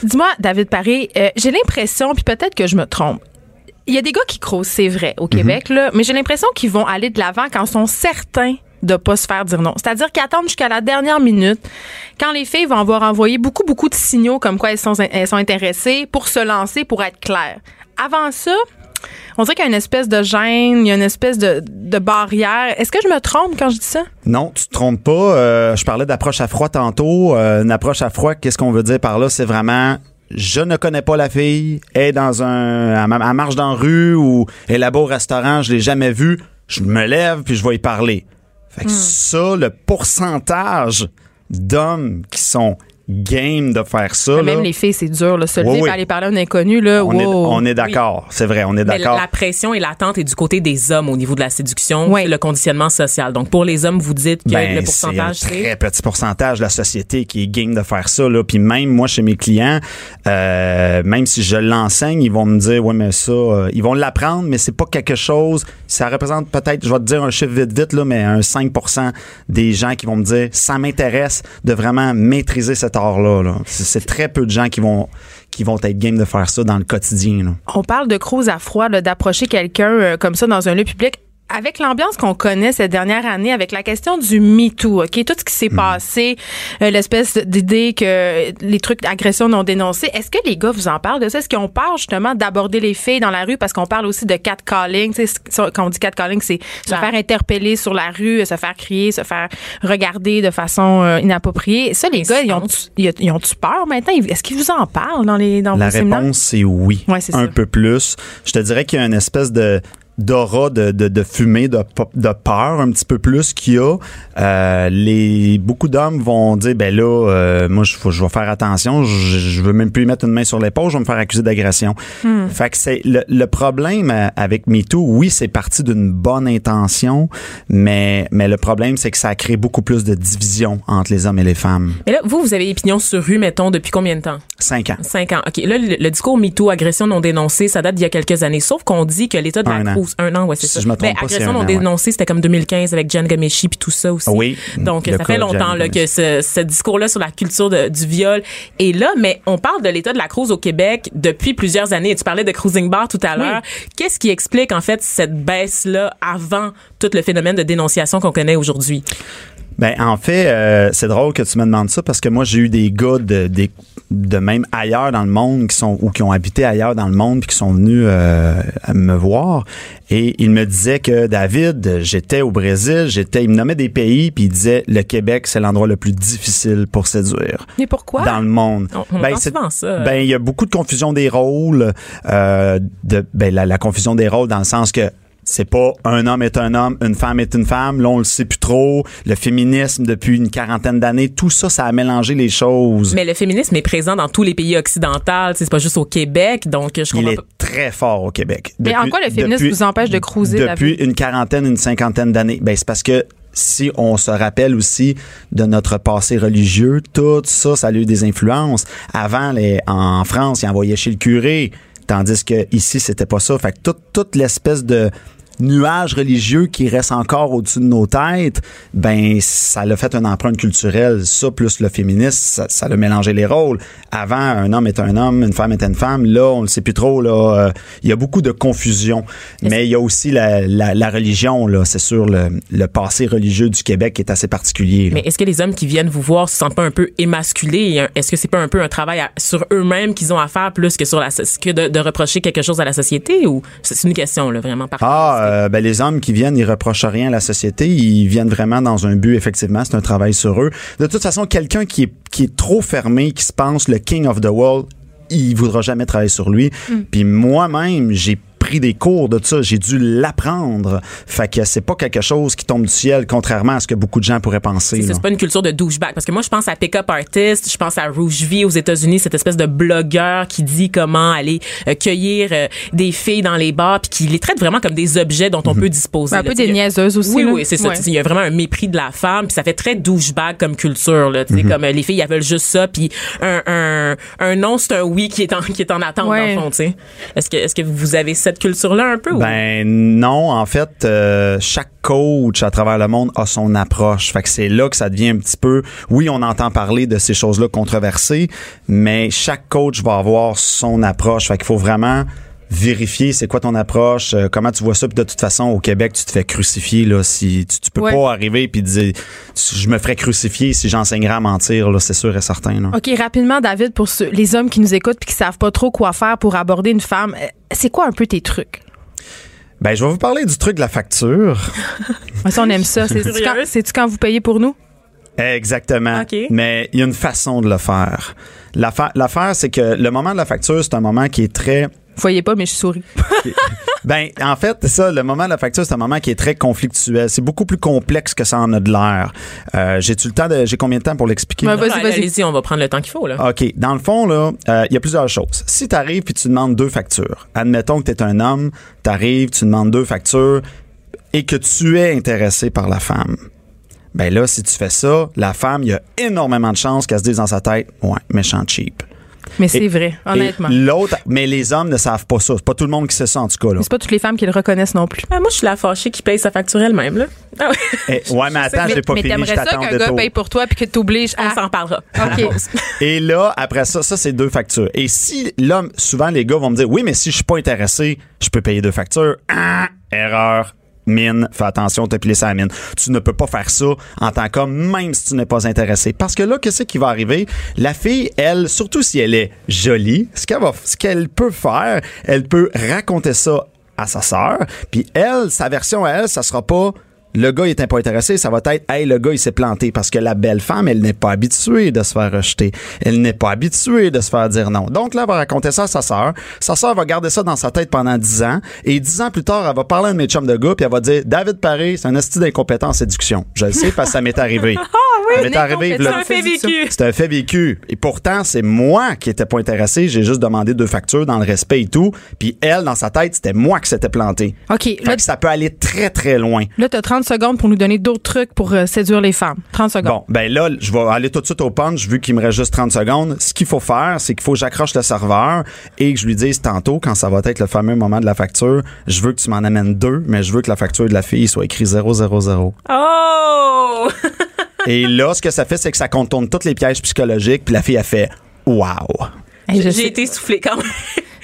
Dis-moi, David Paré, euh, j'ai l'impression, puis peut-être que je me trompe. Il y a des gars qui crousent, c'est vrai, au Québec, là, mais j'ai l'impression qu'ils vont aller de l'avant quand ils sont certains de pas se faire dire non. C'est-à-dire qu'ils attendent jusqu'à la dernière minute, quand les filles vont avoir envoyé beaucoup, beaucoup de signaux comme quoi elles sont, elles sont intéressées pour se lancer, pour être claires. Avant ça, on dirait qu'il y a une espèce de gêne, il y a une espèce de, de barrière. Est-ce que je me trompe quand je dis ça? Non, tu te trompes pas. Euh, je parlais d'approche à froid tantôt. Euh, une approche à froid, qu'est-ce qu'on veut dire par là? C'est vraiment je ne connais pas la fille, elle est dans un elle, marche dans la rue ou elle est là-bas au restaurant, je l'ai jamais vue. Je me lève puis je vais y parler. Fait que ça, le pourcentage d'hommes qui sont game de faire ça, là, Même les filles, c'est dur, là, se Oui, lever oui. aller parler à un inconnu, là. on, est, on est d'accord. C'est vrai, on est d'accord. la pression et l'attente est du côté des hommes au niveau de la séduction, le conditionnement social. Donc pour les hommes, vous dites que Ben, le pourcentage c'est un très petit pourcentage de la société qui est game de faire ça là. Puis même moi chez mes clients, euh, même si je l'enseigne, ils vont me dire ouais mais ça, euh, ils vont l'apprendre, mais c'est pas quelque chose. Ça représente peut-être, je vais te dire un chiffre vite vite là, mais un 5% des gens qui vont me dire ça m'intéresse de vraiment maîtriser cet C'est, très peu de gens qui vont qui vont être game de faire ça dans le quotidien. On parle de cruise à froid, d'approcher quelqu'un euh, comme ça dans un lieu public. Avec l'ambiance qu'on connaît cette dernière année, avec la question du MeToo, OK, tout ce qui s'est passé, euh, l'espèce d'idée que les trucs d'agression non dénoncés, est-ce que les gars vous en parlent de ça? Est-ce qu'on parle justement d'aborder les filles dans la rue? Parce qu'on parle aussi de catcalling? Quand on dit catcalling, c'est se faire interpeller sur la rue, se faire crier, se faire regarder de façon euh, inappropriée. Ça, les gars, ils ont, ils, ils ont-tu peur maintenant? Est-ce qu'ils vous en parlent dans les dans La vos séminaires? réponse, c'est oui. Ouais, c'est un ça. peu plus. Je te dirais qu'il y a une espèce de d'aura de, de, de fumée, de, de peur un petit peu plus qu'il y a, euh, les beaucoup d'hommes vont dire ben là, euh, moi je, je vais faire attention, je, je veux même plus mettre une main sur l'épaule, je vais me faire accuser d'agression. Fait que c'est le, le problème euh, avec MeToo, oui, c'est parti d'une bonne intention, mais mais le problème c'est que ça a créé beaucoup plus de division entre les hommes et les femmes. Mais là, vous, vous avez pignon sur rue, mettons, depuis combien de temps? Cinq ans. Cinq ans. OK. Là, le, le discours MeToo, agression non dénoncée, ça date d'il y a quelques années. Sauf qu'on dit que l'État de la un an, ouais, c'est Si ça. je me trompe Ben, pas, agression non dénoncée, c'était comme 2015 avec Jan Gameshi puis tout ça aussi. Oui. Donc, ça fait longtemps là, que ce, ce discours-là sur la culture de- du viol est là, mais on parle de l'État de la Cruz au Québec depuis plusieurs années. Tu parlais de cruising bar tout à l'heure. Qu'est-ce qui explique, en fait, cette baisse-là avant tout le phénomène de dénonciation qu'on connaît aujourd'hui? Ben en fait, euh, c'est drôle que tu me demandes ça parce que moi j'ai eu des gars de, des- de même ailleurs dans le monde qui sont ou qui ont habité ailleurs dans le monde puis qui sont venus euh, me voir et ils me disaient que David, j'étais au Brésil, j'étais, il me nommait des pays puis il disait le Québec c'est l'endroit le plus difficile pour séduire Mais pourquoi? dans le monde. On- on entend c'est- souvent ça. Ben il y a beaucoup de confusion des rôles, euh, de ben la, la confusion des rôles dans le sens que c'est pas un homme est un homme, une femme est une femme. Là, on le sait plus trop. Le féminisme depuis une quarantaine d'années, tout ça, ça a mélangé les choses. Mais le féminisme est présent dans tous les pays occidentaux. C'est pas juste au Québec. Donc, je Il comprends est pas. très fort au Québec. Mais en Depuis- quoi le féminisme depuis- vous empêche de cruiser, Depuis une quarantaine, une cinquantaine d'années. Ben, c'est parce que si on se rappelle aussi de notre passé religieux, tout ça, ça a eu des influences. Avant, les, en France, ils envoyaient chez le curé, tandis que ici, c'était pas ça. Fait que toute, toute l'espèce de nuage religieux qui reste encore au-dessus de nos têtes, ben ça l'a fait une empreinte culturelle. Ça plus le féminisme, ça, ça a mélangé les rôles. Avant, un homme est un homme, une femme est une femme. Là, on ne sait plus trop. Là, Euh, il y a beaucoup de confusion. Mais il y a aussi la, la, la religion. Là, c'est sûr le, le passé religieux du Québec qui est assez particulier. là. Mais est-ce que les hommes qui viennent vous voir se sentent pas un peu émasculés? Est-ce que c'est pas un peu un travail à- sur eux-mêmes qu'ils ont à faire plus que sur la que de, de reprocher quelque chose à la société? Ou c'est une question là vraiment par Ah, euh, ben les hommes qui viennent, ils reprochent rien à la société. Ils viennent vraiment dans un but, effectivement. C'est un travail sur eux. De toute façon, quelqu'un qui est, qui est trop fermé, qui se pense le king of the world, il voudra jamais travailler sur lui. Puis moi-même, j'ai pris des cours de ça. J'ai dû l'apprendre. Fait que c'est pas quelque chose qui tombe du ciel, contrairement à ce que beaucoup de gens pourraient penser. C'est pas une culture de douchebag parce que moi je pense à Pick Up Artist, je pense à Rouge V aux États-Unis, cette espèce de blogueur qui dit comment aller euh, cueillir euh, des filles dans les bars puis qui les traite vraiment comme des objets dont on Mhm. peut disposer. Ben, un là. peu des niaiseuses aussi. Oui, là. oui, c'est ça. Ouais. Il y a vraiment un mépris de la femme, puis ça fait très douchebag comme culture. Là, tu sais, Comme euh, les filles, elles veulent juste ça, puis un, un, un non, c'est un oui qui est en, qui est en attente, Ouais. dans le fond. tu sais. Est-ce que, est-ce que vous avez cette culture-là un peu? Ben non, en fait, euh, chaque coach à travers le monde a son approche. Fait que c'est là que ça devient un petit peu. Oui, on entend parler de ces choses-là controversées, mais chaque coach va avoir son approche. Fait qu'il faut vraiment vérifier c'est quoi ton approche, euh, comment tu vois ça. Puis de toute façon, au Québec, tu te fais crucifier là. Si tu, tu peux Ouais. pas arriver puis dire, je me ferais crucifier si j'enseignerais à mentir là, c'est sûr et certain. Là. OK, rapidement, David, pour ceux- les hommes qui nous écoutent puis qui savent pas trop quoi faire pour aborder une femme, euh, c'est quoi un peu tes trucs? Ben, je vais vous parler du truc de la facture. Ça, on aime ça. C'est-tu quand, c'est-tu quand vous payez pour nous? Exactement. OK. Mais il y a une façon de le faire. L'affaire, l'affaire, c'est que le moment de la facture, c'est un moment qui est très. Vous voyez pas, mais je souris. Ben, en fait, ça, le moment de la facture, c'est un moment qui est très conflictuel. C'est beaucoup plus complexe que ça en a de l'air. Euh, j'ai-tu le temps de, j'ai combien de temps pour l'expliquer? Ben, vas-y, vas-y. On va prendre le temps qu'il faut. Là. OK. Dans le fond, là, euh, il y a plusieurs choses. Si tu arrives puis tu demandes deux factures, admettons que tu es un homme, tu arrives, tu demandes deux factures et que tu es intéressé par la femme. Ben là, si tu fais ça, la femme, il y a énormément de chances qu'elle se dise dans sa tête, ouais, méchant cheap. Mais c'est vrai, honnêtement. L'autre, mais les hommes ne savent pas ça. C'est pas tout le monde qui sait ça, en tout cas. Là. Mais c'est pas toutes les femmes qui le reconnaissent non plus. Ah, moi, je suis la fâchée qui paye sa facture elle-même. Là. Ah ouais. Eh, ouais, mais attends, j'ai pas mais fini. Je t'aimerais ça qu'un de gars tôt. paye pour toi puis que t'obliges On à... s'en parlera. OK. Et là, après ça, ça, c'est deux factures. Et si l'homme, souvent, les gars vont me dire, oui, mais si je suis pas intéressé, je peux payer deux factures. Ah, erreur. Mine, fais attention, t'as pilé ça à mine. Tu ne peux pas faire ça en tant qu'homme, même si tu n'es pas intéressé. Parce que là, qu'est-ce qui va arriver? La fille, elle, surtout si elle est jolie, ce qu'elle va, ce qu'elle peut faire, elle peut raconter ça à sa sœur. Puis elle, sa version à elle, ça sera pas le gars était pas intéressé, ça va être hey le gars il s'est planté parce que la belle femme elle n'est pas habituée de se faire rejeter, elle n'est pas habituée de se faire dire non. Donc là elle va raconter ça à sa sœur, sa sœur va garder ça dans sa tête pendant 10 ans et 10 ans plus tard elle va parler à un de mes chums de gars puis elle va dire David Paré c'est un esti d'incompétent en séduction. Je le sais parce que ça m'est arrivé. arrivé. C'est là. un fait vécu. C'est un fait vécu. Et pourtant, c'est moi qui étais pas intéressé. J'ai juste demandé deux factures dans le respect et tout. Puis elle, dans sa tête, c'était moi qui s'était planté. OK. Fait Là, que ça peut aller très, très loin. là tu as 30 secondes pour nous donner d'autres trucs pour euh, séduire les femmes. 30 secondes. Bon, ben là, je vais aller tout de suite au punch vu qu'il me reste juste 30 secondes. Ce qu'il faut faire, c'est qu'il faut que j'accroche le serveur et que je lui dise tantôt, quand ça va être le fameux moment de la facture, je veux que tu m'en amènes deux, mais je veux que la facture de la fille soit écrite 000. Oh! et là, ce que ça fait, c'est que ça contourne tous les pièges psychologiques, puis la fille a fait « Wow! » Hey, J'ai été soufflée quand même.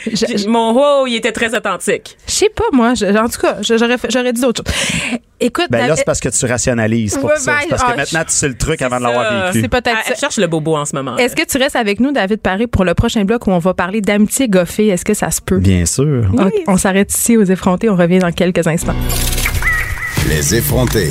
Je- Mon wow, il était très authentique. Je sais pas, moi. Je- en tout cas, j'aurais, dit d'autres choses. Écoute, Ben là, c'est parce que tu rationalises pour Ouais, ça. ben, parce ah, que maintenant, tu sais le truc avant de l'avoir vécu. c'est peut-être Elle, elle ça. cherche le bobo en ce moment. Est-ce que tu restes avec nous, David Paré, pour le prochain bloc où on va parler d'amitié goffée? Est-ce que ça se peut? Bien sûr. Ok, on s'arrête ici aux effrontés. On revient dans quelques instants. Les effrontés.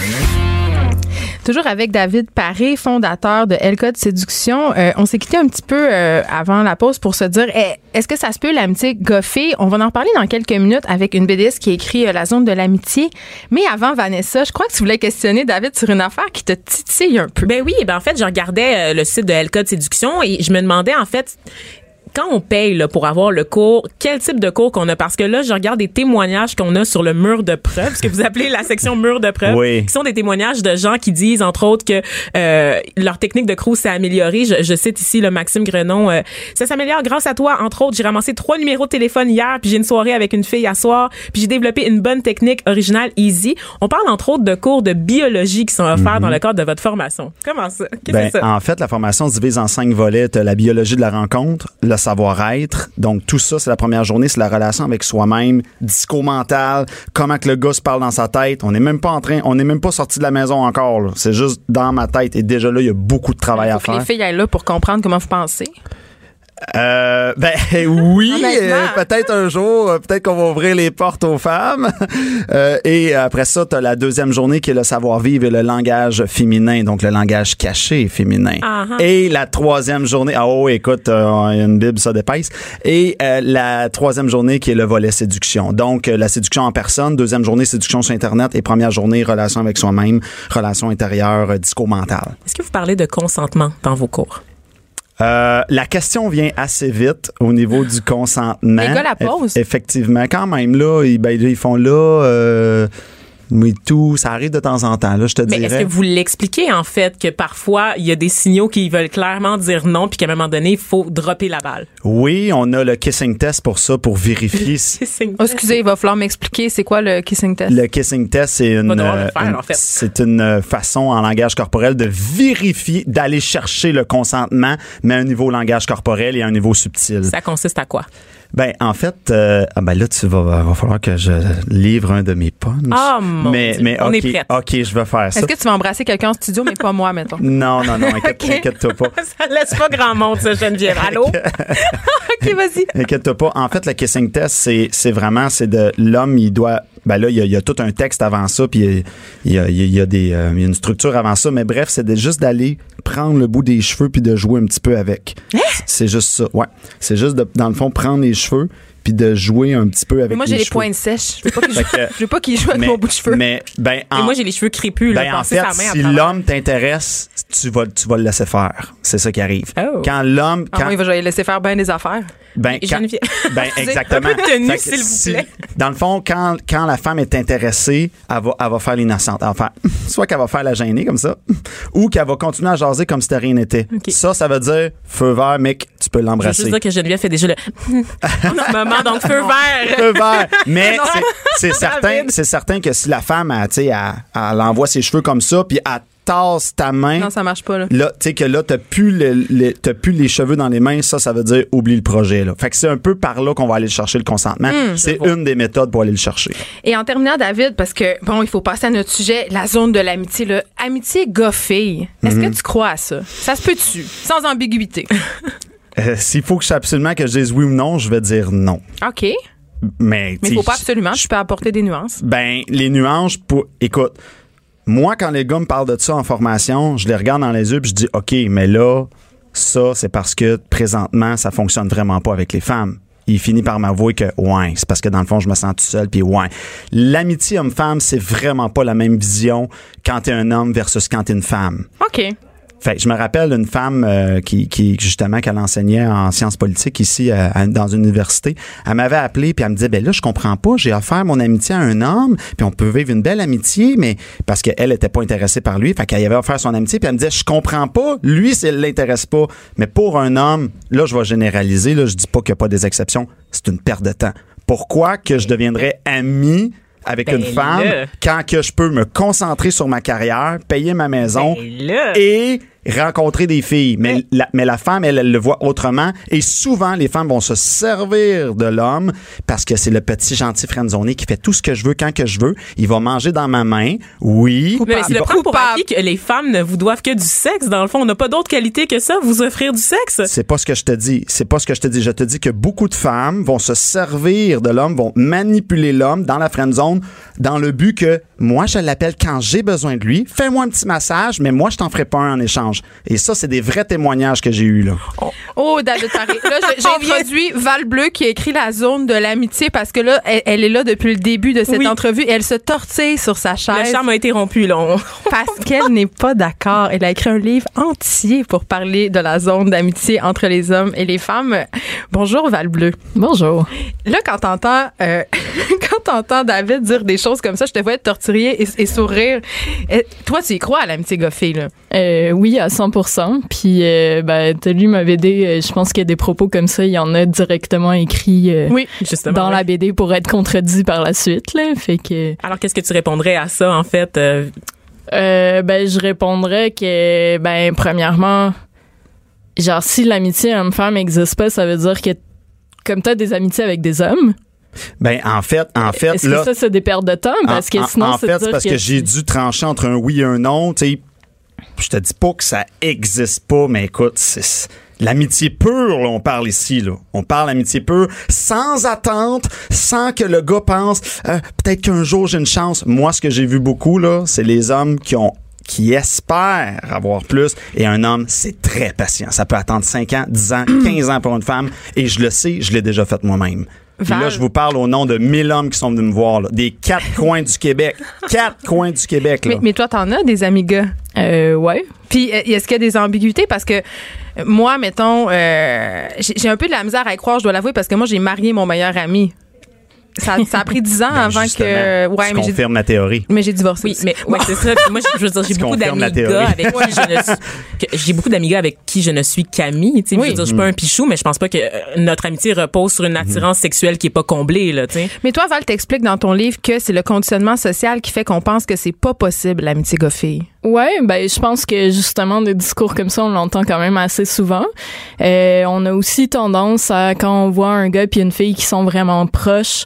Toujours avec David Paré, fondateur de El Code Séduction. Euh, on s'est quitté un petit peu euh, avant la pause pour se dire eh, est-ce que ça se peut l'amitié goffée? On va en reparler dans quelques minutes avec une BDS qui écrit euh, La zone de l'amitié. Mais avant, Vanessa, je crois que tu voulais questionner David sur une affaire qui te titille un peu. Ben oui, ben en fait, je regardais le site de L-Code Séduction et je me demandais en fait quand on paye là, pour avoir le cours, quel type de cours qu'on a? Parce que là je regarde des témoignages qu'on a sur le mur de preuves, ce que vous appelez la section mur de preuves, Oui. qui sont des témoignages de gens qui disent entre autres que euh, leur technique de cruise s'est améliorée. Je, je cite ici le Maxime Grenon, euh, ça s'améliore grâce à toi entre autres. J'ai ramassé trois numéros de téléphone hier, puis j'ai une soirée avec une fille à soir, puis j'ai développé une bonne technique originale easy. On parle entre autres de cours de biologie qui sont offerts dans le cadre de votre formation. Comment ça? Qu'est-ce Ben, que c'est ça? en fait, la formation se divise en cinq volets. La biologie de la rencontre, le savoir-être. Donc, tout ça, c'est la première journée, c'est la relation avec soi-même, disco-mental, comment que le gars se parle dans sa tête. On n'est même pas en train, on n'est même pas sorti de la maison encore. C'est juste dans ma tête. Et déjà là, il y a beaucoup de travail Il à que les faire. filles aillent là pour comprendre comment vous pensez. Euh, ben oui, euh, peut-être un jour, euh, peut-être qu'on va ouvrir les portes aux femmes. Euh, et après ça, tu as la deuxième journée qui est le savoir-vivre et le langage féminin, donc le langage caché féminin. Ah. Et la troisième journée, ah oh, écoute, une bible, ça dépasse. Et la troisième journée qui est le volet séduction. Donc la séduction en personne, deuxième journée séduction sur Internet et première journée relation avec soi-même, relation intérieure, euh, disco mental. Est-ce que vous parlez de consentement dans vos cours? Euh, la question vient assez vite au niveau du consentement. Les gars la posent. Eff- effectivement, quand même, là, ils, ben, ils font là, euh, mais tout, ça arrive de temps en temps, là, je te Mais est-ce que vous l'expliquez, en fait, que parfois, il y a des signaux qui veulent clairement dire non, puis qu'à un moment donné, il faut dropper la balle? Oui, on a le kissing test pour ça, pour vérifier. si- Oh, excusez, il va falloir m'expliquer c'est quoi le kissing test? Le kissing test, c'est une, euh, une- en fait. c'est une euh, façon en langage corporel de vérifier, d'aller chercher le consentement, mais à un niveau langage corporel et à un niveau subtil. Ça consiste à quoi? Ben, en fait, euh, ah ben là, tu vas, va falloir que je livre un de mes punchs. Ah, mon mais, Dieu. mais, On est prête. OK, je vais faire ça. Est-ce que tu vas embrasser quelqu'un en studio, mais pas moi, mettons? Non, non, non, inquiète, inquiète-toi pas. Ça laisse pas grand monde, ça, Geneviève. Allô? OK, vas-y. Inquiète-toi pas. En fait, le kissing test, c'est, c'est vraiment, c'est de l'homme, il doit. Ben là, il y a, il y a tout un texte avant ça, puis il y a, il y a- des, euh, il y a une structure avant ça. Mais bref, c'est juste d'aller prendre le bout des cheveux puis de jouer un petit peu avec. C'est juste ça. Ouais. C'est juste de, dans le fond, prendre les cheveux puis de jouer un petit peu avec Moi, les j'ai les cheveux. pointes sèches. Je veux pas qu'il joue, Fait que- je veux pas qu'il joue avec mais, mon bout de cheveux. mais ben, Et en- moi, j'ai les cheveux crépus, là, Ben, en passer fait, sa main à si l'homme t'intéresse, tu vas, tu vas le laisser faire. C'est ça qui arrive. Oh. Quand l'homme, Ah, quand, moi, il va je vais laisser faire bien des affaires. Ben, quand- ben, exactement. un peu de tenue, s'il vous si- plaît. dans le fond, quand, quand la femme est intéressée, elle va, elle va faire l'innocente. Soit qu'elle va faire la gênée comme ça, ou qu'elle va continuer à jaser comme si de rien n'était. Ça, ça veut dire feu vert, mec, tu peux Je veux l'embrasser. juste dire que Geneviève fait déjà le en ce moment, donc feu vert. Feu vert. Mais c'est- certain, c'est certain que si la femme, elle, tu sais, elle, elle envoie ses cheveux comme ça, puis elle ta main, Non, ça marche pas, là. là, tu sais que là, t'as plus, le- le- t'as plus les cheveux dans les mains, ça, ça veut dire oublie le projet. Là. Fait que c'est un peu par là qu'on va aller chercher le consentement. Hmm, c'est une des méthodes pour aller le chercher. Et en terminant, David, parce que, bon, il faut passer à notre sujet, la zone de l'amitié, là. Amitié gars-fille. Est-ce Mhm. que tu crois à ça? Ça se peut-tu? Sans ambiguïté. Euh, S'il faut que je absolument que je dise oui ou non, je vais dire non. OK. Mais, Mais il faut pas absolument. Je peux apporter des nuances. Ben, les nuances, pour, écoute, moi, quand les gars me parlent de ça en formation, je les regarde dans les yeux puis je dis, OK, mais là, ça, c'est parce que présentement, ça fonctionne vraiment pas avec les femmes. Il finit par m'avouer que, ouais, c'est parce que dans le fond, je me sens tout seul, puis ouais. L'amitié homme-femme, c'est vraiment pas la même vision quand t'es un homme versus quand t'es une femme. OK. Fait je me rappelle une femme euh, qui, qui justement qu'elle enseignait en sciences politiques ici euh, dans une université. Elle m'avait appelé puis elle me disait ben là je comprends pas, j'ai offert mon amitié à un homme puis on peut vivre une belle amitié mais parce qu'elle était pas intéressée par lui, fait qu'elle avait offert son amitié puis elle me disait je comprends pas, lui ça l'intéresse pas, mais pour un homme, là je vais généraliser là, je dis pas qu'il y a pas des exceptions, c'est une perte de temps. Pourquoi que je deviendrais ami avec Ben une femme quand que je peux me concentrer sur ma carrière, payer ma maison Ben et rencontrer des filles. Mais, la, mais la femme, elle, elle le voit autrement. Et souvent, les femmes vont se servir de l'homme parce que c'est le petit gentil friendzoné qui fait tout ce que je veux quand que je veux. Il va manger dans ma main. Oui. Mais c'est le prendre pour acquis que les femmes ne vous doivent que du sexe. Dans le fond, on n'a pas d'autre qualité que ça, vous offrir du sexe. C'est pas ce que je te dis. C'est pas ce que je te dis. Je te dis que beaucoup de femmes vont se servir de l'homme, vont manipuler l'homme dans la friend zone dans le but que moi, je l'appelle quand j'ai besoin de lui. Fais-moi un petit massage, mais moi, je t'en ferai pas un en échange. Et ça, c'est des vrais témoignages que j'ai eus, là. Oh, David Paré. Là, j'ai introduit Val Bleu qui a écrit la zone de l'amitié parce que là, elle, elle est là depuis le début de cette Oui. entrevue et elle se tortille sur sa Le chaise charme a été rompu, là. On- parce qu'elle n'est pas d'accord. Elle a écrit un livre entier pour parler de la zone d'amitié entre les hommes et les femmes. Bonjour Val Bleu. Bonjour. Là, quand t'entends, euh, quand t'entends David dire des choses comme ça, je te vois être torturier et, et sourire. Toi, tu y crois à l'amitié goffée, là? Euh, oui, à 100% Puis, euh, ben, t'as lu ma BD. euh, je pense qu'il y a des propos comme ça. Il y en a directement écrits euh, Oui. Justement. dans ouais. la BD pour être contredit par la suite. Là. Fait que, Alors, qu'est-ce que tu répondrais à ça, en fait? euh, euh, ben, je répondrais que, ben, premièrement, genre, si l'amitié homme-femme n'existe pas, ça veut dire que, comme t'as des amitiés avec des hommes, Ben, en fait, en fait, est-ce là. que ça, c'est des pertes de temps? Parce que en, sinon, en c'est fait, parce que, j'ai dû trancher entre un oui et un non. Tu sais, je te dis pas que ça existe pas, mais écoute, c'est l'amitié pure, là, on parle ici. Là. On parle amitié pure, sans attente, sans que le gars pense euh, peut-être qu'un jour j'ai une chance. Moi, ce que j'ai vu beaucoup, là, c'est les hommes qui ont qui espèrent avoir plus et un homme c'est très patient ça peut attendre 5 ans 10 ans 15 ans pour une femme et je le sais je l'ai déjà fait moi-même puis là, je vous parle au nom de 1000 hommes qui sont venus me voir, là, des quatre coins du Québec. Quatre coins du Québec, là. Mais, mais toi, t'en as des amis gars? Euh, ouais. Puis, euh, est-ce qu'il y a des ambiguïtés? Parce que euh, moi, mettons, euh, j'ai j'ai un peu de la misère à y croire, je dois l'avouer, parce que moi, j'ai marié mon meilleur ami. Ça, ça a pris 10 ans Ben, avant que. Ouais, tu mais j'ai, confirmes la théorie. mais j'ai divorcé. Oui, aussi. mais ouais, c'est ça. Puis moi, je, je veux dire, j'ai beaucoup d'amis avec qui je ne suis, que- j'ai beaucoup d'amis gars avec qui je ne suis sais, Oui. je veux dire, je suis pas un pichou, mais je pense pas que euh, notre amitié repose sur une attirance sexuelle qui est pas comblée, là. Mais toi, Val, t'expliques dans ton livre que c'est le conditionnement social qui fait qu'on pense que c'est pas possible, l'amitié gars-fille. Ouais, ben je pense que justement des discours comme ça, on l'entend quand même assez souvent. Euh, on a aussi tendance à quand on voit un gars puis une fille qui sont vraiment proches,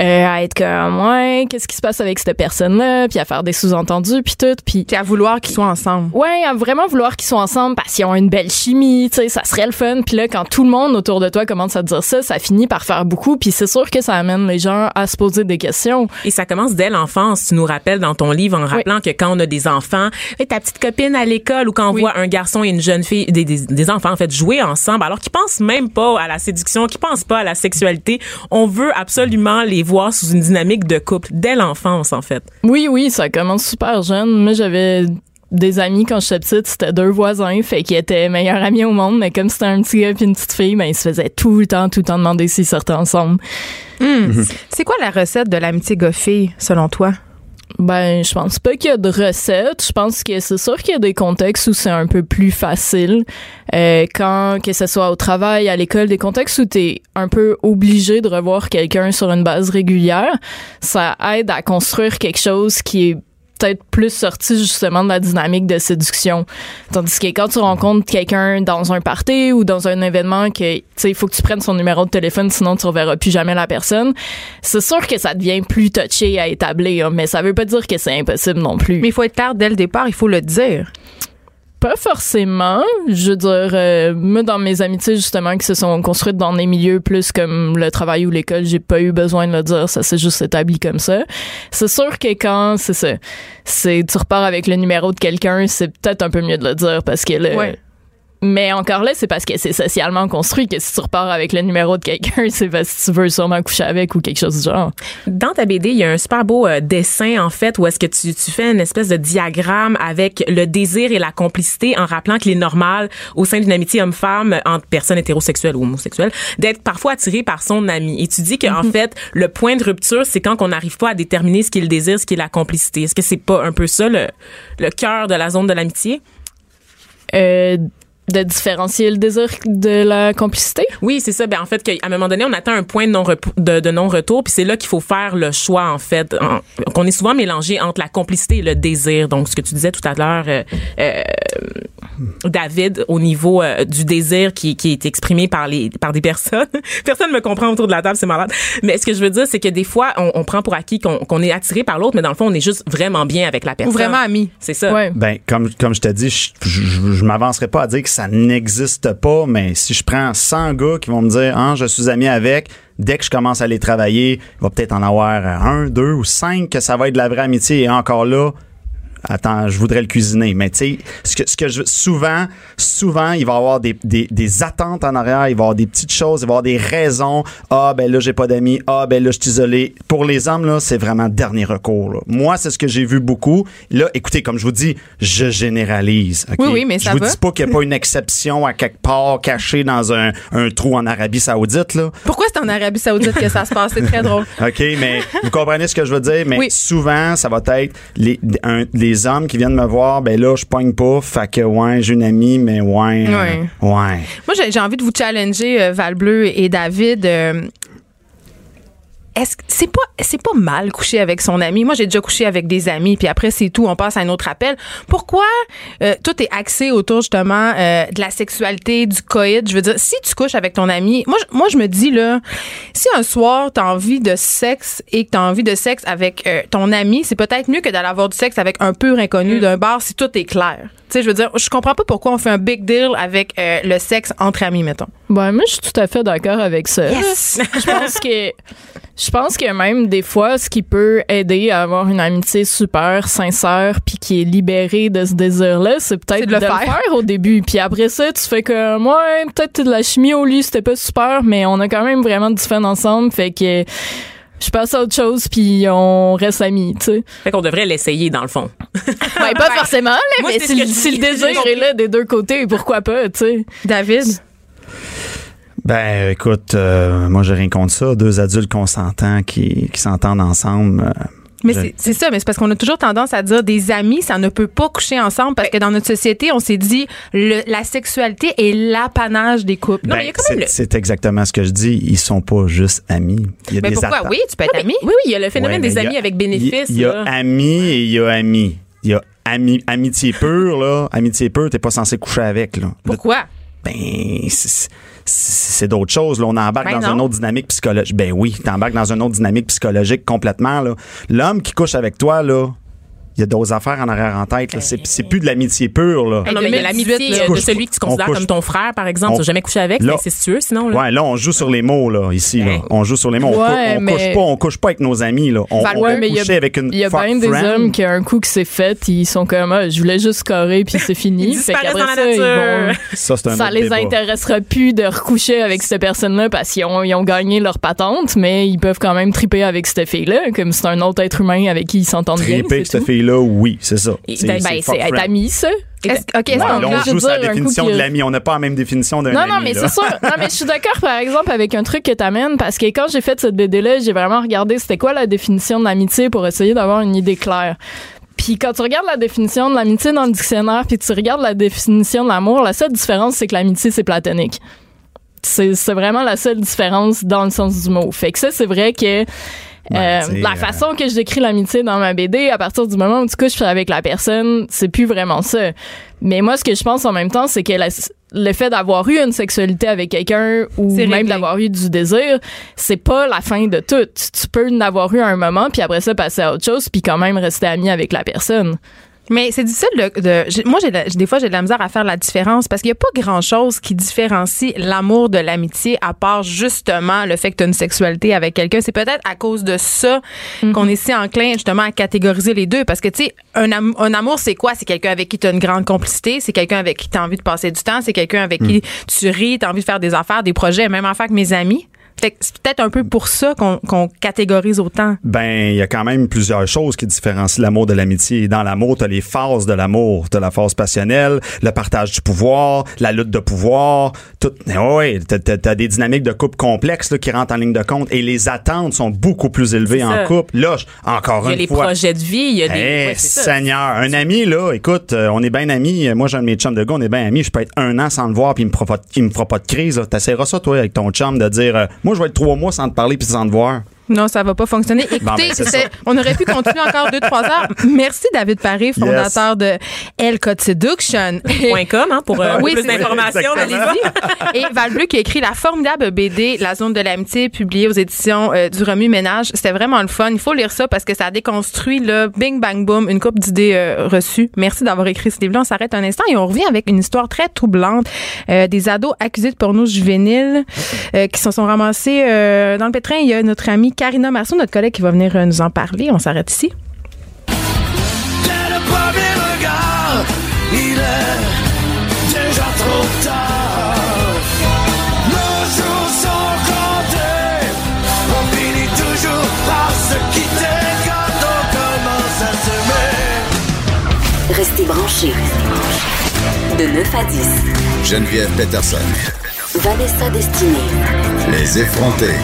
euh, à être comme ouais, qu'est-ce qui se passe avec cette personne-là, puis à faire des sous-entendus puis tout, puis à vouloir qu'ils soient ensemble. ouais, à vraiment vouloir qu'ils soient ensemble parce qu'ils ont une belle chimie, tu sais, ça serait le fun. Puis là, quand tout le monde autour de toi commence à te dire ça, ça finit par faire beaucoup. Puis c'est sûr que ça amène les gens à se poser des questions. Et ça commence dès l'enfance. Tu nous rappelles dans ton livre en rappelant que quand on a des enfants, et ta petite copine à l'école ou quand on Oui. voit un garçon et une jeune fille, des, des, des enfants en fait jouer ensemble, alors qu'ils pensent même pas à la séduction, qu'ils pensent pas à la sexualité, on veut absolument les voir sous une dynamique de couple dès l'enfance en fait. Oui, oui, ça commence super jeune. Moi, j'avais des amis quand j'étais petite, c'était deux voisins, fait qu'ils étaient meilleurs amis au monde, mais comme c'était un petit gars puis une petite fille, ben ils se faisaient tout le temps, tout le temps demander s'ils sortaient ensemble. C'est quoi la recette de l'amitié gars-fille, selon toi? Ben, je pense pas qu'il y a de recette. Je pense que c'est sûr qu'il y a des contextes où c'est un peu plus facile. Euh, quand, que ce soit au travail, à l'école, des contextes où t'es un peu obligé de revoir quelqu'un sur une base régulière, ça aide à construire quelque chose qui est peut-être plus sorti justement de la dynamique de séduction. Tandis que quand tu rencontres quelqu'un dans un party ou dans un événement que, tu il faut que tu prennes son numéro de téléphone, sinon tu reverras plus jamais la personne, c'est sûr que ça devient plus touché à établir, mais ça veut pas dire que c'est impossible non plus. Mais il faut être clair dès le départ, il faut le dire. Pas forcément. Je veux dire, euh, moi, dans mes amitiés, justement, qui se sont construites dans des milieux plus comme le travail ou l'école, j'ai pas eu besoin de le dire. Ça s'est juste établi comme ça. C'est sûr que quand, c'est ça, c'est, tu repars avec le numéro de quelqu'un, c'est peut-être un peu mieux de le dire parce que le, Ouais. Mais encore là, c'est parce que c'est socialement construit que si tu repars avec le numéro de quelqu'un, c'est parce que tu veux sûrement coucher avec ou quelque chose du genre. Dans ta BD, il y a un super beau euh, dessin, en fait, où est-ce que tu, tu fais une espèce de diagramme avec le désir et la complicité en rappelant qu'il est normal au sein d'une amitié homme-femme entre personnes hétérosexuelles ou homosexuelles d'être parfois attiré par son ami. Et tu dis qu'en fait, le point de rupture, c'est quand on n'arrive pas à déterminer ce qui est le désir, ce qui est la complicité. Est-ce que c'est pas un peu ça le, le cœur de la zone de l'amitié? Euh, de différencier le désir de la complicité? Oui, c'est ça. Ben en fait, qu'à un moment donné, on atteint un point de non de, non retour, puis c'est là qu'il faut faire le choix en fait. Qu'on est souvent mélangé entre la complicité et le désir. Donc, ce que tu disais tout à l'heure, euh, euh, David, au niveau euh, du désir qui, qui est exprimé par les par des personnes. Personne me comprend autour de la table, c'est malade. Mais ce que je veux dire, c'est que des fois, on, on prend pour acquis qu'on est attiré par l'autre, mais dans le fond, on est juste vraiment bien avec la Ou personne. vraiment amis. C'est ça. Ouais. Ben, comme, comme je te dis, je, je, je m'avancerai pas à dire que ça n'existe pas, mais si je prends 100 gars qui vont me dire, ah, je suis ami avec, dès que je commence à les travailler, il va peut-être en avoir un, deux ou cinq que ça va être de la vraie amitié et encore là, Attends, je voudrais le cuisiner. Mais tu sais, ce que, ce que je souvent, souvent, il va y avoir des, des, des attentes en arrière, il va y avoir des petites choses, il va y avoir des raisons. Ah, ben là, j'ai pas d'amis. Ah, ben là, je suis isolé. Pour les hommes, là, c'est vraiment dernier recours. là. Moi, c'est ce que j'ai vu beaucoup. Là, écoutez, comme je vous dis, je généralise. Oui, oui, mais je ça vous va. dis pas qu'il n'y a pas une exception à quelque part cachée dans un, un trou en Arabie Saoudite, là. Pourquoi c'est en Arabie Saoudite que ça se passe? C'est très drôle. OK, mais vous comprenez ce que je veux dire? Mais Oui. souvent, ça va être les, un- les hommes qui viennent me voir, ben là, je pogne pas, fait que ouais, j'ai une amie, mais ouais. Ouais. ouais. Moi, j'ai envie de vous challenger, euh, Valbleu et David. euh, est-ce que c'est pas c'est pas mal coucher avec son ami Moi, j'ai déjà couché avec des amis, puis après c'est tout, on passe à un autre appel. Pourquoi euh, tout est axé autour justement euh, de la sexualité, du coït? Je veux dire, si tu couches avec ton ami, moi, je- moi je me dis là, si un soir t'as envie de sexe et que t'as envie de sexe avec euh, ton ami, c'est peut-être mieux que d'aller avoir du sexe avec un pur inconnu d'un bar si tout est clair. Sais, je veux dire, je comprends pas pourquoi on fait un big deal avec euh, le sexe entre amis, mettons. Ben, moi, je suis tout à fait d'accord avec ça. Yes! je pense que je pense que même des fois ce qui peut aider à avoir une amitié super sincère puis qui est libérée de ce désir là c'est peut-être de le faire. au début puis après ça tu fais que moi peut-être de la chimie au lit c'était pas super mais on a quand même vraiment du fun ensemble fait que je passe à autre chose puis on reste amis tu sais Fait qu'on devrait l'essayer, dans le fond. ben, pas forcément là, Moi, mais si, le- si désir est là des deux côtés pourquoi pas tu sais David? Ben, écoute, euh, moi, j'ai rien contre ça. Deux adultes consentants qui, qui s'entendent ensemble. euh, Mais je- c'est- c'est ça, mais c'est parce qu'on a toujours tendance à dire des amis, ça ne peut pas coucher ensemble parce que dans notre société, on s'est dit le- la sexualité est l'apanage des couples. Non, mais il y a quand c'est- même le- c'est exactement ce que je dis. Ils sont pas juste amis. Il y a mais des pourquoi? Oui, tu peux être ami. Oui, oui, il y a le phénomène Ouais, des amis a- avec bénéfice. Il y, a amis et il y a amis. Il y a ami, amitié pure, là. Amitié pure, t'es pas censé coucher avec, là. Pourquoi? Ben, c'est- c'est d'autres choses. Là, on embarque Ben dans non. une autre dynamique psychologique. Ben oui, t'embarques dans une autre dynamique psychologique complètement. là. L'homme qui couche avec toi, là, il y a d'autres affaires en arrière en tête. là. C'est c'est plus de l'amitié pure. Là. Ah non, mais il y a 2018, l'amitié de celui que tu on considères couche- comme ton frère, par exemple. on- Tu n'as jamais couché avec, Là- mais c'est incestueux, sinon. Là. Ouais, là, on joue sur les mots, là, ici. Là. On joue sur les mots. On, Ouais, mais- couche pas, on couche pas avec nos amis, là. On, Val- on ouais, peut mais il y a- coucher avec une Il y a bien des friend. hommes qui, un coup que c'est fait, ils sont comme, ah, je voulais juste scorer puis c'est fini. Ils Fait la ça, ils vont- Ça, un les débat. intéressera plus de recoucher avec cette personne-là parce qu'ils ont, ils ont gagné leur patente, mais ils peuvent quand même triper avec cette fille-là, comme c'est un autre être humain avec qui ils s'entendent bien. Triper avec cette tout. Fille-là, oui, c'est ça. C'est- ben, être ami, ça. Est-ce- OK, Ouais, là, je on joue coup définition de a- l'ami. On n'a pas la même définition d'un Non, ami. non, mais là. c'est sûr. Non, mais je suis d'accord, par exemple, avec un truc que t'amènes, parce que quand j'ai fait cette BD-là, j'ai vraiment regardé c'était quoi la définition de l'amitié pour essayer d'avoir une idée claire. Puis quand tu regardes la définition de l'amitié dans le dictionnaire, puis tu regardes la définition de l'amour, la seule différence, c'est que l'amitié, c'est platonique. C'est c'est vraiment la seule différence dans le sens du mot. Fait que ça, c'est vrai que Euh, la euh, façon que je décris l'amitié dans ma BD, à partir du moment où tu couches avec la personne, c'est plus vraiment ça. Mais moi, ce que je pense en même temps, c'est que la- le fait d'avoir eu une sexualité avec quelqu'un ou même d'avoir eu du désir, c'est pas la fin de tout. Tu peux en avoir eu un moment, puis après ça, passer à autre chose, puis quand même rester ami avec la personne. Mais c'est difficile de, de- moi j'ai de des fois j'ai de la misère à faire la différence parce qu'il y a pas grand chose qui différencie l'amour de l'amitié à part justement le fait que tu as une sexualité avec quelqu'un. C'est peut-être à cause de ça qu'on est si enclin justement à catégoriser les deux parce que tu sais un, am- un amour c'est quoi? C'est quelqu'un avec qui tu as une grande complicité, c'est quelqu'un avec qui tu as envie de passer du temps, c'est quelqu'un avec qui tu ris, tu as envie de faire des affaires, des projets, même affaire que mes amis. Fait que c'est peut-être un peu pour ça qu'on qu'on catégorise autant. Ben, il y a quand même plusieurs choses qui différencient l'amour de l'amitié. Dans l'amour, t'as les phases de l'amour. T'as la phase passionnelle, le partage du pouvoir, la lutte de pouvoir. Tout, ouais, t'as, t'as- t'as des dynamiques de couple complexes là, qui rentrent en ligne de compte et les attentes sont beaucoup plus élevées en couple. Là, encore Il y a une les fois. projets de vie, il y a des. Eh, ouais. Seigneur, un ami là, écoute, euh, on est bien amis. Moi, j'ai mes chums de gars, on est bien amis. Je peux être un an sans le voir, puis il me fera pas, il me fera pas de crise. là. T'essaieras ça toi avec ton chum de dire, euh, moi, je vais être trois mois sans te parler puis sans te voir. Non, ça va pas fonctionner. Écoutez, on aurait pu continuer encore deux, trois heures. Merci, David Paré, fondateur de El Code Seduction. Point com, hein, pour euh, Oui, plus d'informations. Et Val Bleu qui a écrit la formidable BD La zone de l'amitié publiée aux éditions euh, du Remue Ménage. C'était vraiment le fun. Il faut lire ça parce que ça a déconstruit le bing bang boom une coupe d'idées euh, reçues. Merci d'avoir écrit ce livre-là. On s'arrête un instant et on revient avec une histoire très troublante euh, des ados accusés de porno juvénile euh, qui se sont ramassés euh, dans le pétrin. Il y a notre amie Karina Marceau, notre collègue qui va venir euh, nous en parler. On s'arrête ici. Dès le premier regard, il est déjà trop tard. Nos jours sont comptés, on finit toujours par se quitter quand on commence à s'aimer. Restez branchés. De 9 à 10, Geneviève Peterson. Vanessa Destinée. Les effrontés.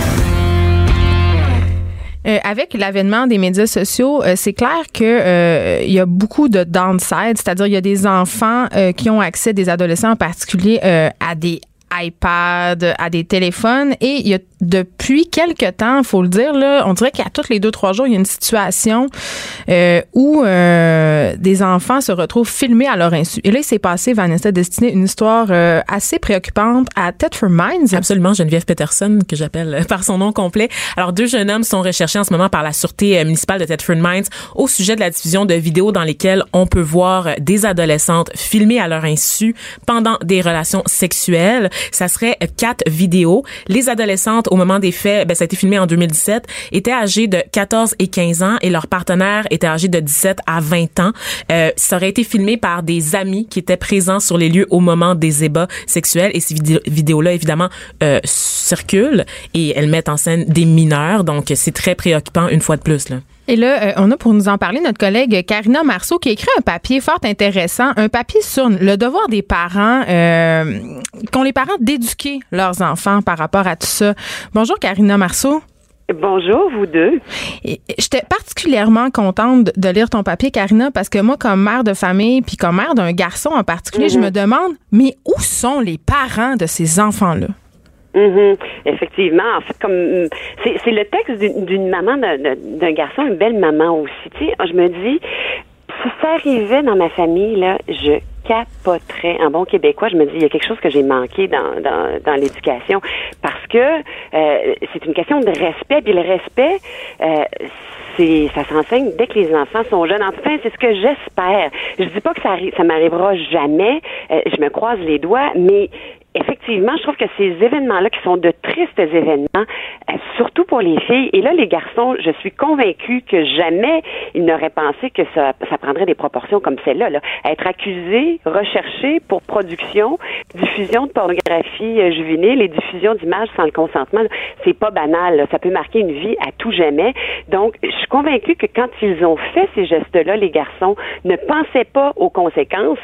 Euh, avec l'avènement des médias sociaux, euh, c'est clair que euh, il y a beaucoup de downside, c'est-à-dire il y a des enfants euh, qui ont accès, des adolescents en particulier, euh, à des iPads, à des téléphones et il y a depuis quelques temps, faut le dire là, on dirait qu'à tous les deux trois jours, il y a une situation euh, où euh, des enfants se retrouvent filmés à leur insu. Et là, il s'est passé Vanessa Destinée une histoire euh, assez préoccupante à Tetford Mines. Absolument, Geneviève Peterson, que j'appelle euh, par son nom complet. Alors, deux jeunes hommes sont recherchés en ce moment par la Sûreté euh, municipale de Thetford Mines au sujet de la diffusion de vidéos dans lesquelles on peut voir euh, des adolescentes filmées à leur insu pendant des relations sexuelles. Ça serait quatre vidéos. Les adolescentes, au moment des faits, ben, ça a été filmé en 2017, étaient âgées de 14 et 15 ans et leur partenaire était âgé de 17 à 20 ans. Euh, ça aurait été filmé par des amis qui étaient présents sur les lieux au moment des ébats sexuels et ces vidé- vidéos-là, évidemment, euh, circulent et elles mettent en scène des mineurs. Donc, c'est très préoccupant une fois de plus. Là. Et là, euh, on a pour nous en parler notre collègue Karina Marceau qui a écrit un papier fort intéressant, un papier sur le devoir des parents, euh, qu'ont les parents d'éduquer leurs enfants par rapport à tout ça. Bonjour Karina Marceau. Bonjour, vous deux. J'étais particulièrement contente de- lire ton papier, Karina, parce que moi, comme mère de famille, puis comme mère d'un garçon en particulier, je me demande, mais où sont les parents de ces enfants-là? Mhm. Effectivement, en fait, comme c'est le texte d'une maman d'un- garçon, une belle maman aussi. Tu sais, je me dis, si ça arrivait dans ma famille là, je capoterais. En bon québécois, je me dis, il y a quelque chose que j'ai manqué dans dans, dans l'éducation parce que euh, c'est une question de respect. Puis le respect, euh, c'est ça s'enseigne dès que les enfants sont jeunes. Enfin, c'est ce que j'espère. Je dis pas que ça ça m'arrivera jamais. Euh, je me croise les doigts, mais Effectivement, je trouve que ces événements-là, qui sont de tristes événements, euh, surtout pour les filles, et là, les garçons, je suis convaincue que jamais ils n'auraient pensé que ça, ça prendrait des proportions comme celle-là. Là. Être accusé, recherché pour production, diffusion de pornographie euh, juvénile et diffusion d'images sans le consentement, c'est pas banal. là. Ça peut marquer une vie à tout jamais. Donc, je suis convaincue que quand ils ont fait ces gestes-là, les garçons ne pensaient pas aux conséquences,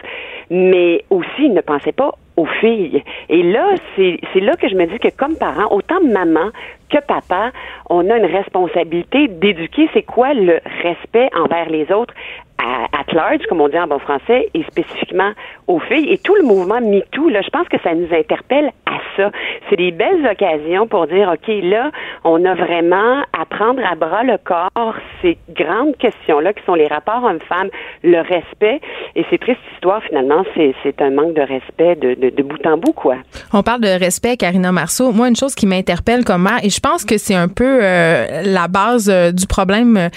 mais aussi ils ne pensaient pas aux filles. Et là, c'est là que je me dis que comme parents, autant maman que papa, on a une responsabilité d'éduquer c'est quoi le respect envers les autres à at large, comme on dit en bon français, et spécifiquement aux filles. Et tout le mouvement MeToo, là, je pense que ça nous interpelle à ça. C'est des belles occasions pour dire, OK, là, on a vraiment à prendre à bras le corps ces grandes questions-là qui sont les rapports hommes-femmes, le respect. Et ces tristes histoires, finalement, c'est, un manque de respect de, de, de bout en bout, quoi. On parle de respect, Karina Marceau. Moi, une chose qui m'interpelle comme mère, et je pense que c'est un peu euh, la base euh, du problème, euh,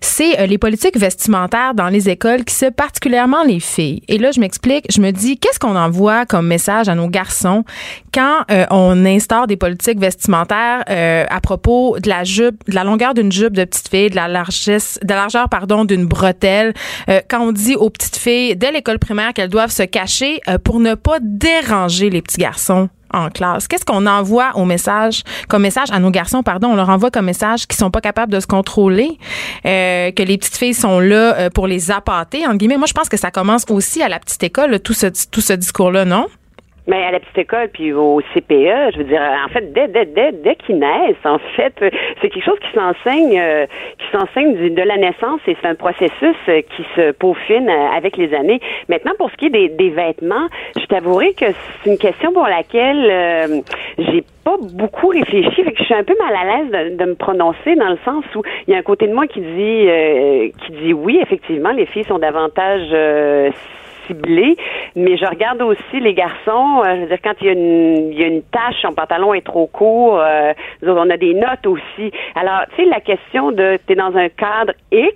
c'est euh, les politiques vestimentaires les écoles qui se particulièrement les filles. Et là, je m'explique, je me dis, qu'est-ce qu'on envoie comme message à nos garçons quand euh, on instaure des politiques vestimentaires euh, à propos de la jupe, de la longueur d'une jupe de petite fille, de la de la largeur, pardon, d'une bretelle, euh, quand on dit aux petites filles dès l'école primaire qu'elles doivent se cacher pour ne pas déranger les petits garçons? En classe. Qu'est-ce qu'on envoie au message, comme message à nos garçons, pardon, on leur envoie comme message qu'ils sont pas capables de se contrôler, euh, que les petites filles sont là euh, pour les appâter, entre guillemets. Moi, je pense que ça commence aussi à la petite école, tout ce, tout ce discours-là, non? Mais à la petite école, puis au CPE, je veux dire, en fait, dès, dès, dès, dès qu'ils naissent, en fait, euh, c'est quelque chose qui s'enseigne, euh, qui s'enseigne de la naissance et c'est un processus euh, qui se peaufine euh, avec les années. Maintenant, pour ce qui est des, des vêtements, je t'avouerai que c'est une question pour laquelle euh, j'ai pas beaucoup réfléchi, fait que je suis un peu mal à l'aise de, de me prononcer dans le sens où il y a un côté de moi qui dit, euh, qui dit oui, effectivement, les filles sont davantage mais je regarde aussi les garçons. euh, je veux dire, quand il y a une, il y tache, son pantalon est trop court, euh, on a des notes aussi. Alors, tu sais, la question de, t'es dans un cadre X,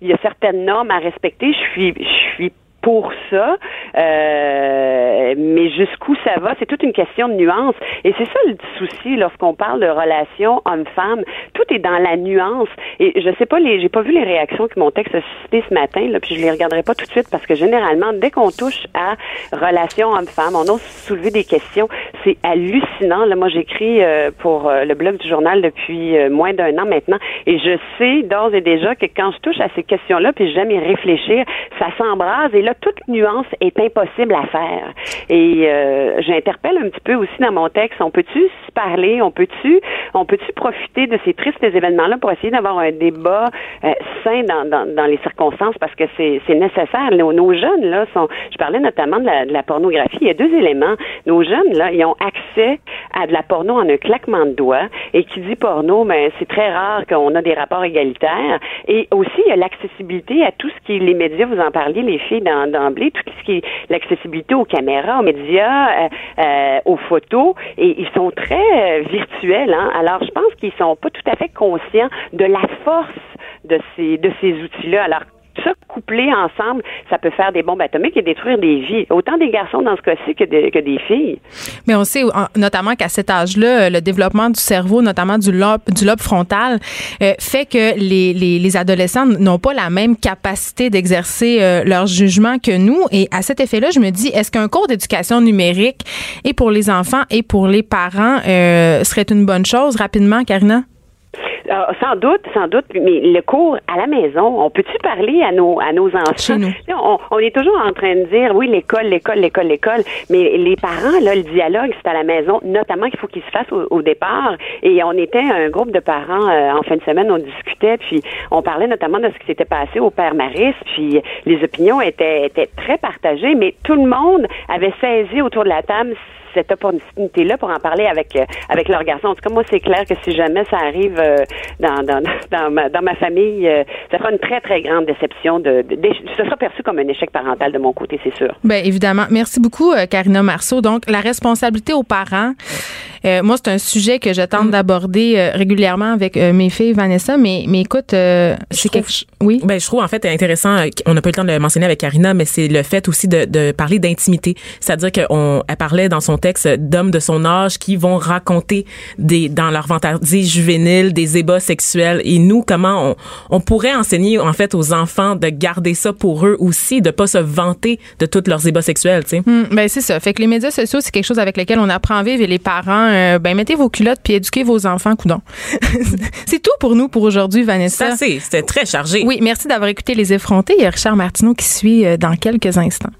il y a certaines normes à respecter. Je suis, je suis pour ça, euh, mais jusqu'où ça va, c'est toute une question de nuance. Et c'est ça le souci lorsqu'on parle de relations homme-femme. Tout est dans la nuance. Et je sais pas, les, j'ai pas vu les réactions que mon texte a suscité ce matin, là, puis je les regarderai pas tout de suite parce que généralement, dès qu'on touche à relations homme-femme, on ose soulever des questions. C'est hallucinant. Là, moi, j'écris euh, pour euh, le blog du journal depuis euh, moins d'un an maintenant, et je sais d'ores et déjà que quand je touche à ces questions-là, puis j'aime y réfléchir, ça s'embrase. Et là, toute nuance est impossible à faire. Et euh, j'interpelle un petit peu aussi dans mon texte. On peut-tu se parler? On peut-tu, on peut-tu profiter de ces tristes événements-là pour essayer d'avoir un débat euh, sain dans, dans, dans les circonstances? Parce que c'est nécessaire. Nos, jeunes là sont. Je parlais notamment de la, de la pornographie. Il y a deux éléments. Nos jeunes là, ils ont accès à de la porno en un claquement de doigts. Et qui dit porno, mais c'est très rare qu'on a des rapports égalitaires. Et aussi, il y a l'accessibilité à tout ce qui est les médias. Vous en parliez, les filles dans- d'emblée, tout ce qui est l'accessibilité aux caméras, aux médias, euh, euh, aux photos. Et ils sont très euh, virtuels. Hein? Alors, je pense qu'ils sont pas tout à fait conscients de la force de ces de ces outils-là. Alors ça couplé ensemble, ça peut faire des bombes atomiques et détruire des vies, autant des garçons dans ce cas-ci que, des- que des filles. Mais on sait en- notamment qu'à cet âge-là, euh, le développement du cerveau, notamment du lobe, frontal, euh, fait que les, les, les adolescents n'ont pas la même capacité d'exercer euh, leur jugement que nous. Et à cet effet-là, je me dis, est-ce qu'un cours d'éducation numérique, et pour les enfants et pour les parents, serait une bonne chose rapidement, Karina? Euh, sans doute, sans doute, mais le cours à la maison, on peut-tu parler à nos à nos enfants? Nous. On, on est toujours en train de dire oui l'école, l'école, l'école, l'école, mais les parents là, le dialogue c'est à la maison, notamment qu'il faut qu'il se fasse au, au départ. Et on était un groupe de parents euh, en fin de semaine, on discutait, puis on parlait notamment de ce qui s'était passé au père Maris, puis les opinions étaient étaient très partagées, mais tout le monde avait saisi autour de la table cette opportunité-là pour en parler avec euh, avec leurs garçons. En tout cas, moi, c'est clair que si jamais ça arrive euh, dans, dans, dans, ma, dans ma famille, euh, ça sera une très, très grande déception. De, de, d'éch- ce sera perçu comme un échec parental de mon côté, c'est sûr. Ben évidemment. Merci beaucoup, euh, Karina Marceau. Donc, la responsabilité aux parents. euh, moi, c'est un sujet que je tente d'aborder euh, régulièrement avec euh, mes filles, Vanessa. Mais, mais écoute, euh, c'est quelque chose. Oui? Ben, je trouve en fait intéressant, on n'a pas eu le temps de le mentionner avec Karina, mais c'est le fait aussi de, de parler d'intimité. C'est-à-dire qu'on elle parlait dans son texte d'hommes de son âge qui vont raconter des dans leur vantardise juvénile des ébats sexuels. Et nous, comment on, on pourrait enseigner en fait aux enfants de garder ça pour eux aussi, de pas se vanter de tous leurs ébats sexuels, tu sais? Hum, ben c'est ça. Fait que les médias sociaux, c'est quelque chose avec lequel on apprend à vivre et les parents, euh, ben mettez vos culottes puis éduquez vos enfants, coudon. c'est tout pour nous pour aujourd'hui, C'est Vanessa. assez, c'était très chargé. Oui, merci d'avoir écouté les effrontés. Il y a Richard Martineau qui suit euh, dans quelques instants.